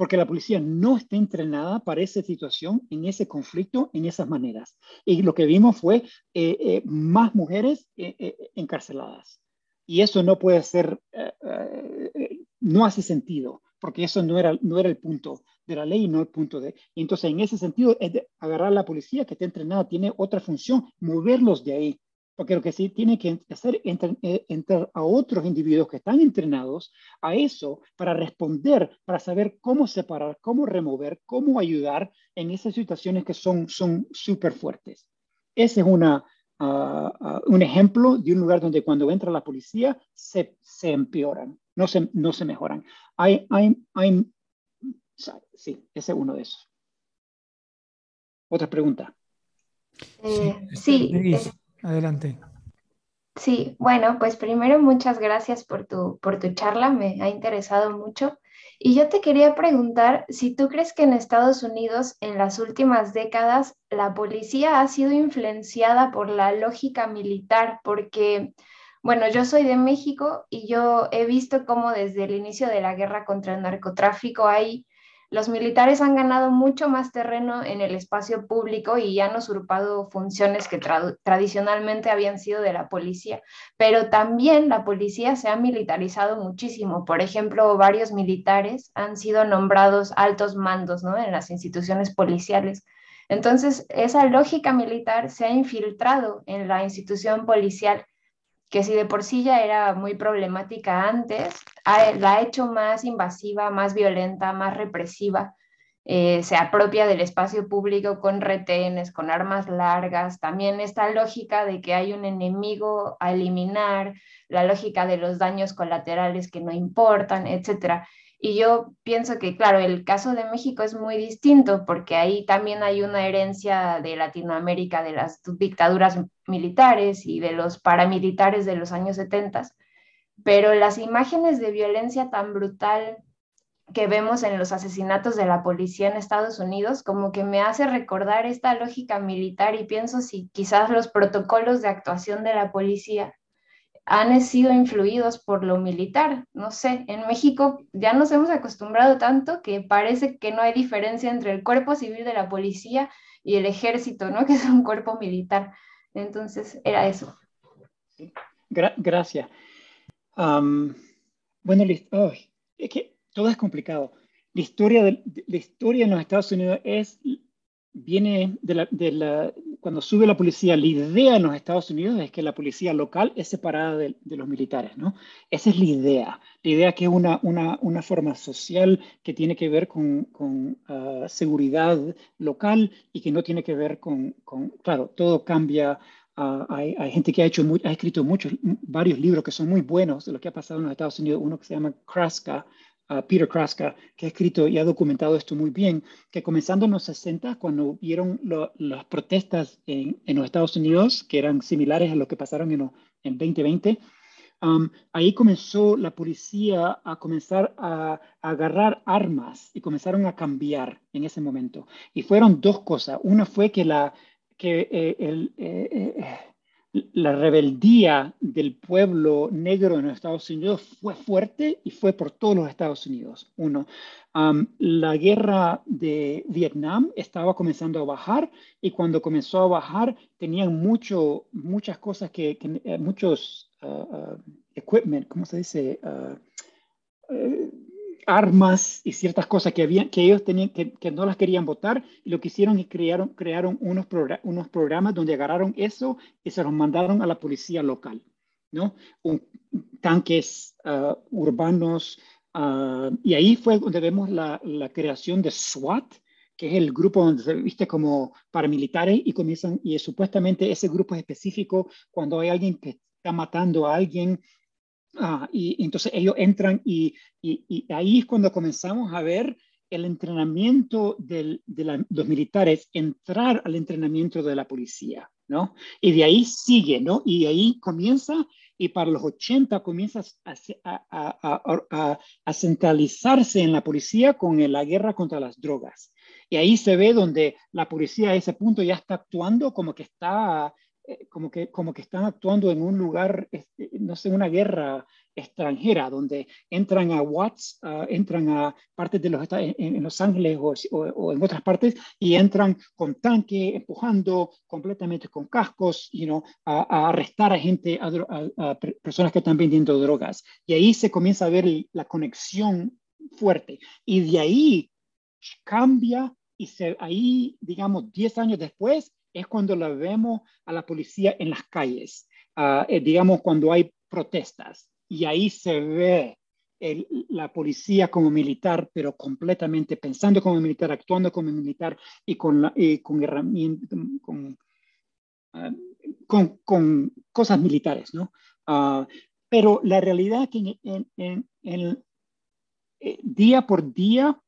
porque la policía no está entrenada para esa situación, en ese conflicto, en esas maneras. Y lo que vimos fue eh, eh, más mujeres eh, encarceladas. Y eso no puede ser, no hace sentido, porque eso no era, no era el punto de la ley, no el punto de... Entonces, en ese sentido, es de agarrar a la policía que está entrenada, tiene otra función, moverlos de ahí porque lo que sí tiene que hacer es eh, entrar a otros individuos que están entrenados a eso para responder, para saber cómo separar, cómo remover, cómo ayudar en esas situaciones que son súper fuertes. Ese es una, uh, uh, un ejemplo de un lugar donde cuando entra la policía se, se empeoran, no se, no se mejoran. Hay, hay, hay, sí, ese es uno de esos. Otra pregunta. Eh, sí, Adelante. Sí, bueno, pues primero muchas gracias por tu, por tu charla, me ha interesado mucho. Y yo te quería preguntar si tú crees que en Estados Unidos en las últimas décadas la policía ha sido influenciada por la lógica militar, porque, bueno, yo soy de México y yo he visto cómo desde el inicio de la guerra contra el narcotráfico hay los militares han ganado mucho más terreno en el espacio público y han usurpado funciones que tradicionalmente habían sido de la policía, pero también la policía se ha militarizado muchísimo. Por ejemplo, varios militares han sido nombrados altos mandos en las instituciones policiales. Entonces, esa lógica militar se ha infiltrado en la institución policial que si de por sí ya era muy problemática antes, la ha hecho más invasiva, más violenta, más represiva. Eh, se apropia del espacio público con retenes, con armas largas, también esta lógica de que hay un enemigo a eliminar, la lógica de los daños colaterales que no importan, etcétera. Y yo pienso que, claro, el caso de México es muy distinto porque ahí también hay una herencia de Latinoamérica, de las dictaduras militares y de los paramilitares de los años 70, pero las imágenes de violencia tan brutal que vemos en los asesinatos de la policía en Estados Unidos, como que me hace recordar esta lógica militar y pienso si quizás los protocolos de actuación de la policía han sido influidos por lo militar. No sé, en México ya nos hemos acostumbrado tanto que parece que no hay diferencia entre el cuerpo civil de la policía y el ejército, ¿no? Que es un cuerpo militar. Entonces, era eso. gracias. Bueno, es que todo es complicado. La historia, de, la historia en los Estados Unidos es, viene de la, de la cuando sube la policía, la idea en los Estados Unidos es que la policía local es separada de, los militares, ¿no? Esa es la idea. La idea que es una, una, una forma social que tiene que ver con, con ah, seguridad local y que no tiene que ver con, con claro, todo cambia. Ah, hay, hay, gente que ha, hecho ha escrito muchos, varios libros que son muy buenos de lo que ha pasado en los Estados Unidos. Uno que se llama Kraska, Peter Kraska, que ha escrito y ha documentado esto muy bien, que comenzando en los 60, cuando vieron las protestas en, en, los Estados Unidos, que eran similares a lo que pasaron en, en 2020, um, ahí comenzó la policía a comenzar a, agarrar armas y comenzaron a cambiar en ese momento. Y fueron dos cosas. Una fue que, la, que eh, el... Eh, eh, la rebeldía del pueblo negro en los Estados Unidos fue fuerte y fue por todos los Estados Unidos. Uno, la guerra de Vietnam estaba comenzando a bajar y cuando comenzó a bajar tenían mucho, muchas cosas que, eh, muchos uh, uh, equipment, ¿cómo se dice? Uh, armas y ciertas cosas que, ellos tenían, que, no las querían votar, y lo que hicieron es crearon, crearon unos, unos programas donde agarraron eso y se los mandaron a la policía local, ¿no? Tanques uh, urbanos, uh, y ahí fue donde vemos la, creación de SWAT, que es el grupo donde se viste como paramilitares y comienzan, y supuestamente ese grupo es específico cuando hay alguien que está matando a alguien Ah, y, entonces ellos entran y, y, ahí es cuando comenzamos a ver el entrenamiento del, de los militares entrar al entrenamiento de la policía, ¿no? Y de ahí sigue, ¿no? Y ahí comienza, y para los 80 comienza a, a, a, a centralizarse en la policía con la guerra contra las drogas. Y ahí se ve donde la policía a ese punto ya está actuando como que está eh, como que, como que están actuando en un lugar, este, no sé, una guerra extranjera, donde entran a Watts, entran a partes de los en, en Los Ángeles o, en otras partes y entran con tanque, empujando completamente con cascos, you know, a, arrestar a gente, a, personas que están vendiendo drogas. Y ahí se comienza a ver la conexión fuerte. Y de ahí cambia y se, ahí, digamos, 10 años después, es cuando la vemos a la policía en las calles, eh, digamos cuando hay protestas, y ahí se ve la policía como militar, pero completamente pensando como militar, actuando como militar y con, con herramientas, ah, con, con, cosas militares, ¿no? Ah, pero la realidad es que en, en, eh, día por día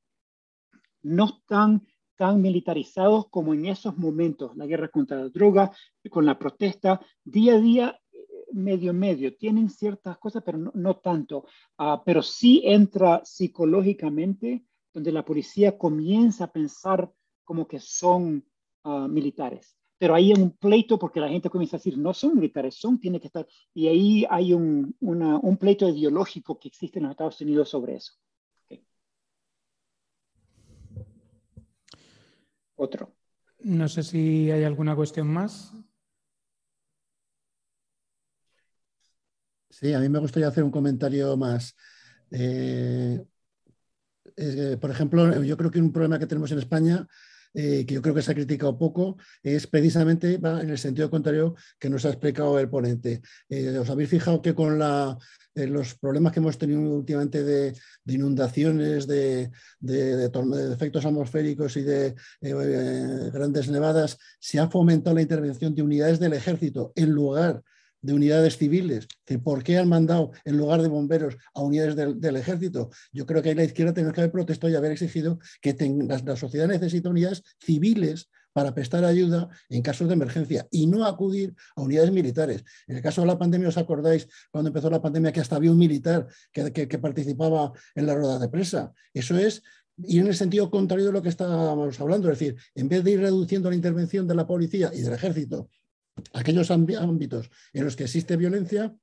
no están tan militarizados como en esos momentos, la guerra contra la droga, con la protesta, día a día, medio medio, tienen ciertas cosas, pero no, tanto, uh, pero sí entra psicológicamente, donde la policía comienza a pensar como que son uh, militares. Pero hay un pleito porque la gente comienza a decir, no son militares, son, tiene que estar. Y ahí hay un, un pleito ideológico que existe en los Estados Unidos sobre eso. Otro. No sé si hay alguna cuestión más. Sí, a mí me gustaría hacer un comentario más. Eh, eh, por ejemplo, yo creo que un problema que tenemos en España eh, que yo creo que se ha criticado poco, es precisamente en el sentido contrario que nos ha explicado el ponente. Eh, ¿Os habéis fijado que con eh, los problemas que hemos tenido últimamente de, inundaciones, de, de, efectos atmosféricos y de grandes nevadas, se ha fomentado la intervención de unidades del ejército en lugar de unidades civiles. ¿Por qué han mandado en lugar de bomberos a unidades del, ejército? Yo creo que ahí la izquierda tiene que haber protestado y haber exigido que la, sociedad necesita unidades civiles para prestar ayuda en casos de emergencia y no acudir a unidades militares. En el caso de la pandemia, ¿os acordáis cuando empezó la pandemia que hasta había un militar que, que, participaba en la rueda de presa? Eso es y en el sentido contrario de lo que estábamos hablando, es decir, en vez de ir reduciendo la intervención de la policía y del ejército aquellos ámbitos en los que existe violencia,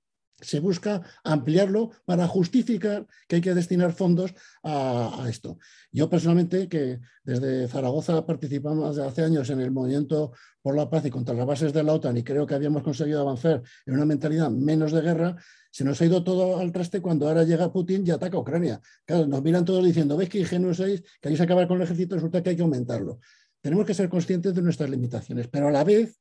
se busca ampliarlo para justificar que hay que destinar fondos a, esto. Yo personalmente, que desde Zaragoza participamos desde hace años en el movimiento por la paz y contra las bases de la OTAN y creo que habíamos conseguido avanzar en una mentalidad menos de guerra, se nos ha ido todo al traste cuando ahora llega Putin y ataca a Ucrania. Claro, nos miran todos diciendo, ¿veis que ingenuos sois? Que hay que acabar con el ejército, resulta que hay que aumentarlo. tenemos que ser conscientes de nuestras limitaciones, pero a la vez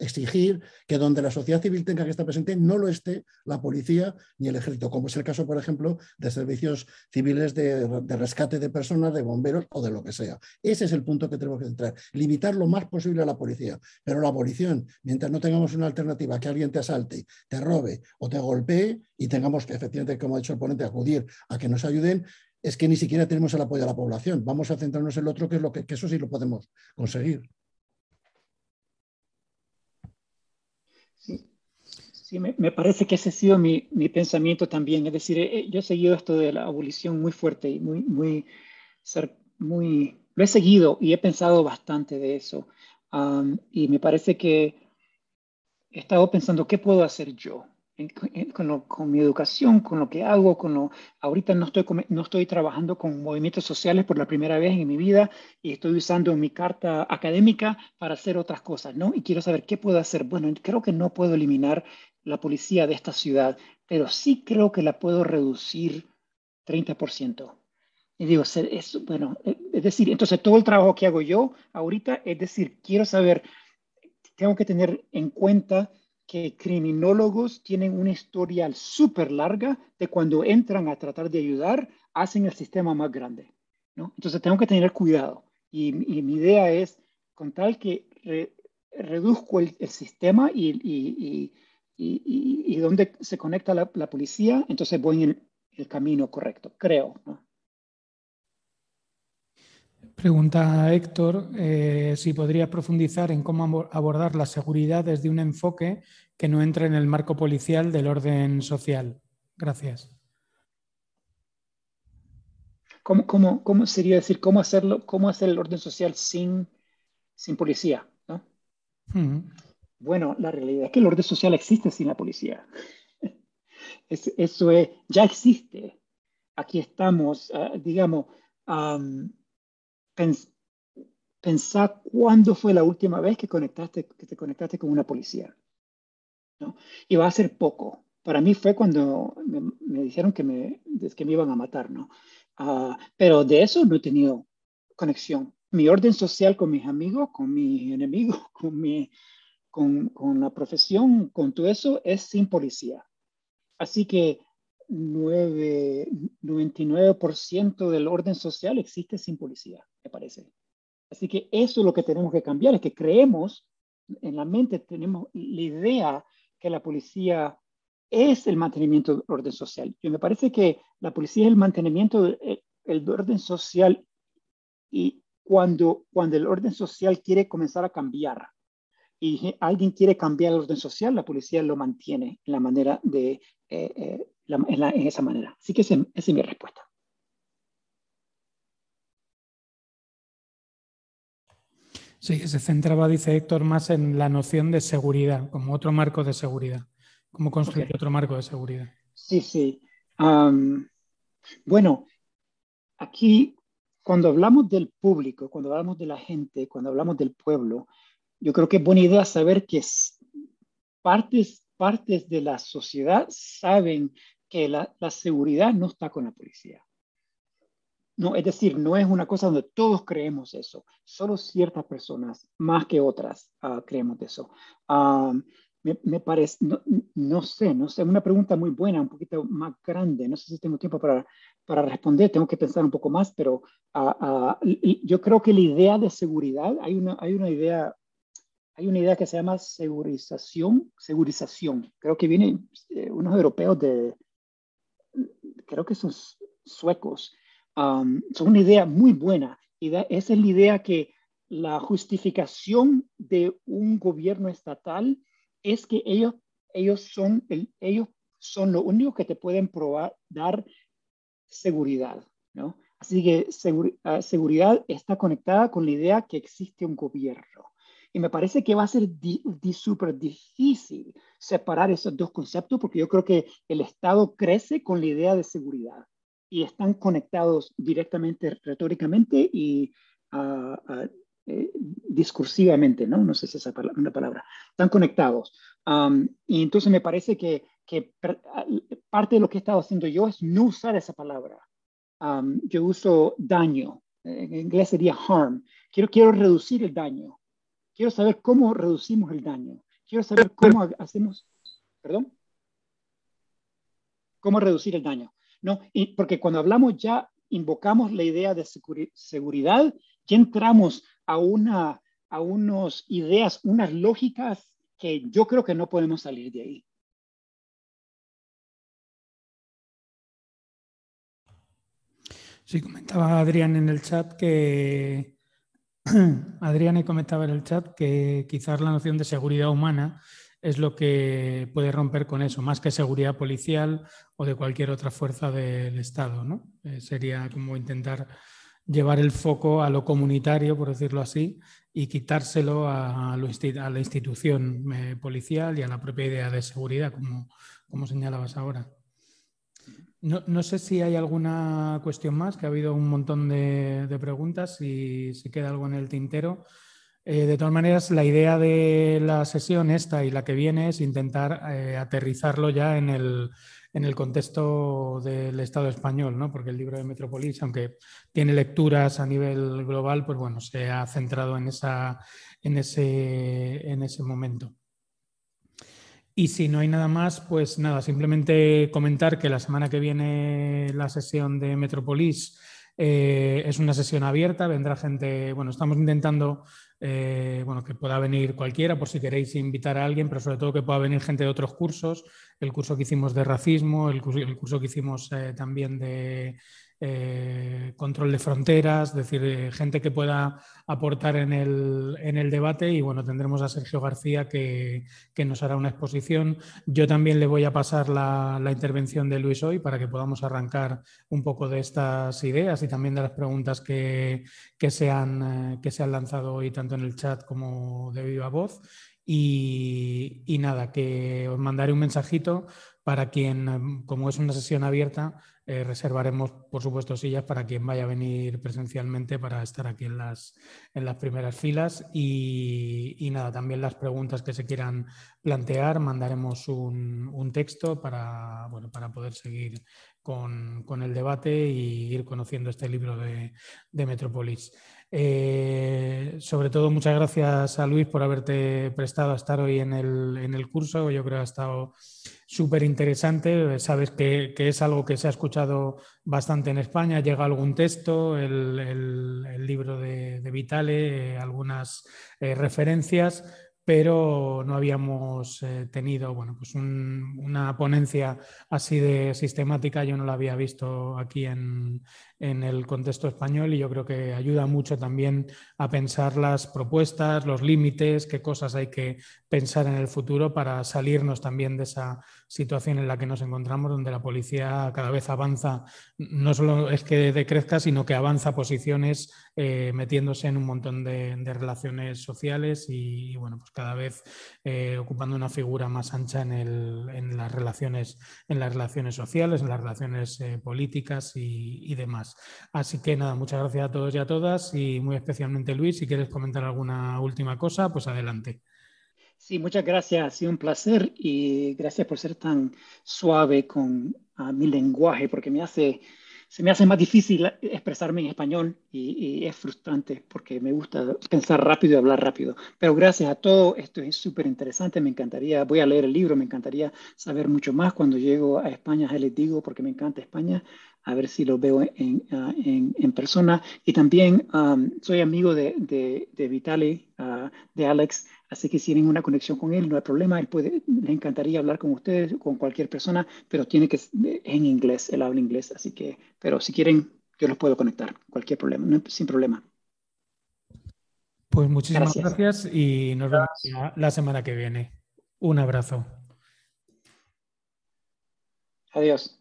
exigir que donde la sociedad civil tenga que estar presente no lo esté la policía ni el ejército, como es el caso, por ejemplo, de servicios civiles de, rescate de personas, de bomberos o de lo que sea. Ese es el punto que tenemos que entrar, limitar lo más posible a la policía. Pero la abolición, mientras no tengamos una alternativa que alguien te asalte, te robe o te golpee y tengamos que, efectivamente, como ha dicho el ponente, acudir a que nos ayuden, es que ni siquiera tenemos el apoyo de la población. Vamos a centrarnos en lo otro, que es lo que eso sí lo podemos conseguir. Sí, me, parece que ese ha sido mi, mi pensamiento también. Es decir, eh, yo he seguido esto de la abolición muy fuerte y muy, muy, muy, lo he seguido y he pensado bastante de eso. y me parece que he estado pensando, ¿qué puedo hacer yo? con, con, mi educación, con lo que hago, con lo, ahorita no estoy, no estoy trabajando con movimientos sociales por la primera vez en mi vida y estoy usando mi carta académica para hacer otras cosas, ¿no? Y quiero saber qué puedo hacer. Bueno, creo que no puedo eliminar la policía de esta ciudad, pero sí creo que la puedo reducir 30%. Y digo, es, bueno, eh, es decir, entonces todo el trabajo que hago yo ahorita, es decir, quiero saber, tengo que tener en cuenta que criminólogos tienen una historia súper larga de cuando entran a tratar de ayudar, hacen el sistema más grande. ¿no? Entonces tengo que tener cuidado. Y, mi idea es, con tal que reduzco el, sistema y, y, y, donde se conecta la, policía, entonces voy en el, camino correcto, creo. Pregunta Héctor eh, si podría profundizar en cómo abordar la seguridad desde un enfoque que no entre en el marco policial del orden social. Gracias. ¿Cómo, cómo, cómo sería decir cómo hacerlo, cómo hacer el orden social sin, sin policía? ¿no? Hmm. Bueno, la realidad es que el orden social existe sin la policía. eso es, ya existe. Aquí estamos, ah, digamos, pensar cuándo fue la última vez que, conectaste, que te conectaste con una policía. ¿no? Y va a ser poco. Para mí fue cuando me, dijeron que me, que me iban a matar, ¿no? Ah, pero de eso no he tenido conexión. Mi orden social con mis amigos, con mis enemigos, con, mi, con, con la profesión, con todo eso, es sin policía. Así que 9, 99% del orden social existe sin policía, me parece. Así que eso es lo que tenemos que cambiar, es que creemos, en la mente tenemos la idea que la policía es el mantenimiento del orden social. Y me parece que la policía es el mantenimiento del orden social y cuando, cuando el orden social quiere comenzar a cambiar y alguien quiere cambiar el orden social, la policía lo mantiene en la manera de eh, eh, en, esa manera. Así que esa, es mi respuesta. Sí, se centraba, dice Héctor, más en la noción de seguridad, como otro marco de seguridad. ¿Cómo construir otro marco de seguridad? Sí, sí. bueno, aquí cuando hablamos del público, cuando hablamos de la gente, cuando hablamos del pueblo, yo creo que es buena idea saber que partes, partes de la sociedad saben que la, seguridad no está con la policía. No, es decir, no es una cosa donde todos creemos eso. Solo ciertas personas, más que otras, uh, creemos eso. Um, me, parece, no, sé, no sé, una pregunta muy buena, un poquito más grande. No sé si tengo tiempo para, para responder, tengo que pensar un poco más, pero uh, uh, yo creo que la idea de seguridad, hay una, hay una idea hay una idea que se llama segurización, segurización. Creo que vienen eh, unos europeos de, creo que son suecos, um, son una idea muy buena. Y esa es la idea que la justificación de un gobierno estatal es que ellos, ellos, son, el, ellos son lo único que te pueden probar, dar seguridad. ¿no? Así que ah, seguridad está conectada con la idea que existe un gobierno. Y me parece que va a ser súper difícil separar esos dos conceptos porque yo creo que el Estado crece con la idea de seguridad y están conectados directamente retóricamente y uh, uh, discursivamente, ¿no? No sé si esa es una palabra. Están conectados. Um, y entonces me parece que, que, parte de lo que he estado haciendo yo es no usar esa palabra. Um, yo uso daño en inglés sería harm. Quiero, quiero reducir el daño. Quiero saber cómo reducimos el daño. Quiero saber cómo hacemos, perdón, cómo reducir el daño. ¿no? Porque cuando hablamos ya, invocamos la idea de seguridad, ya entramos a, una, a unas ideas, unas lógicas que yo creo que no podemos salir de ahí. Sí, comentaba Adrián en el chat que Adrián comentaba en el chat que quizás la noción de seguridad humana es lo que puede romper con eso, más que seguridad policial o de cualquier otra fuerza del Estado. ¿no? Eh, sería como intentar llevar el foco a lo comunitario, por decirlo así, y quitárselo a, la institución eh, policial y a la propia idea de seguridad, como, como señalabas ahora. No, sé si hay alguna cuestión más, que ha habido un montón de, preguntas, y si queda algo en el tintero. Eh, de todas maneras, la idea de la sesión esta y la que viene es intentar eh, aterrizarlo ya en el, en el, contexto del Estado español, ¿no? porque el libro de Metropolis, aunque tiene lecturas a nivel global, pues bueno, se ha centrado en, esa, en, ese, en ese momento. Y si no hay nada más, pues nada, simplemente comentar que la semana que viene la sesión de Metropolis eh, es una sesión abierta, vendrá gente, bueno, estamos intentando eh, bueno, que pueda venir cualquiera por si queréis invitar a alguien, pero sobre todo que pueda venir gente de otros cursos, el curso que hicimos de racismo, el curso, que hicimos eh, también de eh, control de fronteras, es decir, eh, gente que pueda aportar en el, en el, debate y bueno, tendremos a Sergio García que, que, nos hará una exposición. Yo también le voy a pasar la, la, intervención de Luis hoy para que podamos arrancar un poco de estas ideas y también de las preguntas que, que, se, han, eh, que se han lanzado hoy tanto en el chat como de viva voz. Y, y, nada, que os mandaré un mensajito para quien, como es una sesión abierta, eh, reservaremos, por supuesto, sillas para quien vaya a venir presencialmente para estar aquí en las, en las primeras filas. Y, nada, también las preguntas que se quieran plantear, mandaremos un, texto para, bueno, para poder seguir con, el debate y ir conociendo este libro de, de Metrópolis. Eh, sobre todo, muchas gracias a Luis por haberte prestado a estar hoy en el, en el curso. Yo creo que ha estado súper interesante. Sabes que, es algo que se ha escuchado bastante en España. Llega algún texto, el, libro de, Vitale, eh, algunas eh, referencias pero no habíamos tenido bueno, pues una ponencia así de sistemática, yo no la había visto aquí en, en, el contexto español y yo creo que ayuda mucho también a pensar las propuestas, los límites, qué cosas hay que pensar en el futuro para salirnos también de esa situación en la que nos encontramos, donde la policía cada vez avanza, no solo es que decrezca, sino que avanza posiciones eh, metiéndose en un montón de, relaciones sociales y, bueno, pues cada vez eh, ocupando una figura más ancha en, las, relaciones, en las relaciones sociales, en las relaciones eh, políticas y, demás. Así que nada, muchas gracias a todos y a todas y muy especialmente Luis, si quieres comentar alguna última cosa, pues adelante. Sí, muchas gracias, ha sido un placer y gracias por ser tan suave con mi lenguaje, porque me hace se me hace más difícil expresarme en español y, es frustrante porque me gusta pensar rápido y hablar rápido. Pero gracias a todo, esto es súper interesante, me encantaría, voy a leer el libro, me encantaría saber mucho más cuando llego a España, ya les digo, porque me encanta España, a ver si lo veo en, ah, persona. Y también soy amigo de, de, Vitali, ah, de Alex, Así que si tienen una conexión con él, no hay problema. Él puede, le encantaría hablar con ustedes, con cualquier persona, pero tiene que en inglés, él habla inglés. Así que, pero si quieren, yo los puedo conectar, cualquier problema, sin problema. Pues muchísimas gracias, y nos vemos la semana que viene. Un abrazo. Adiós.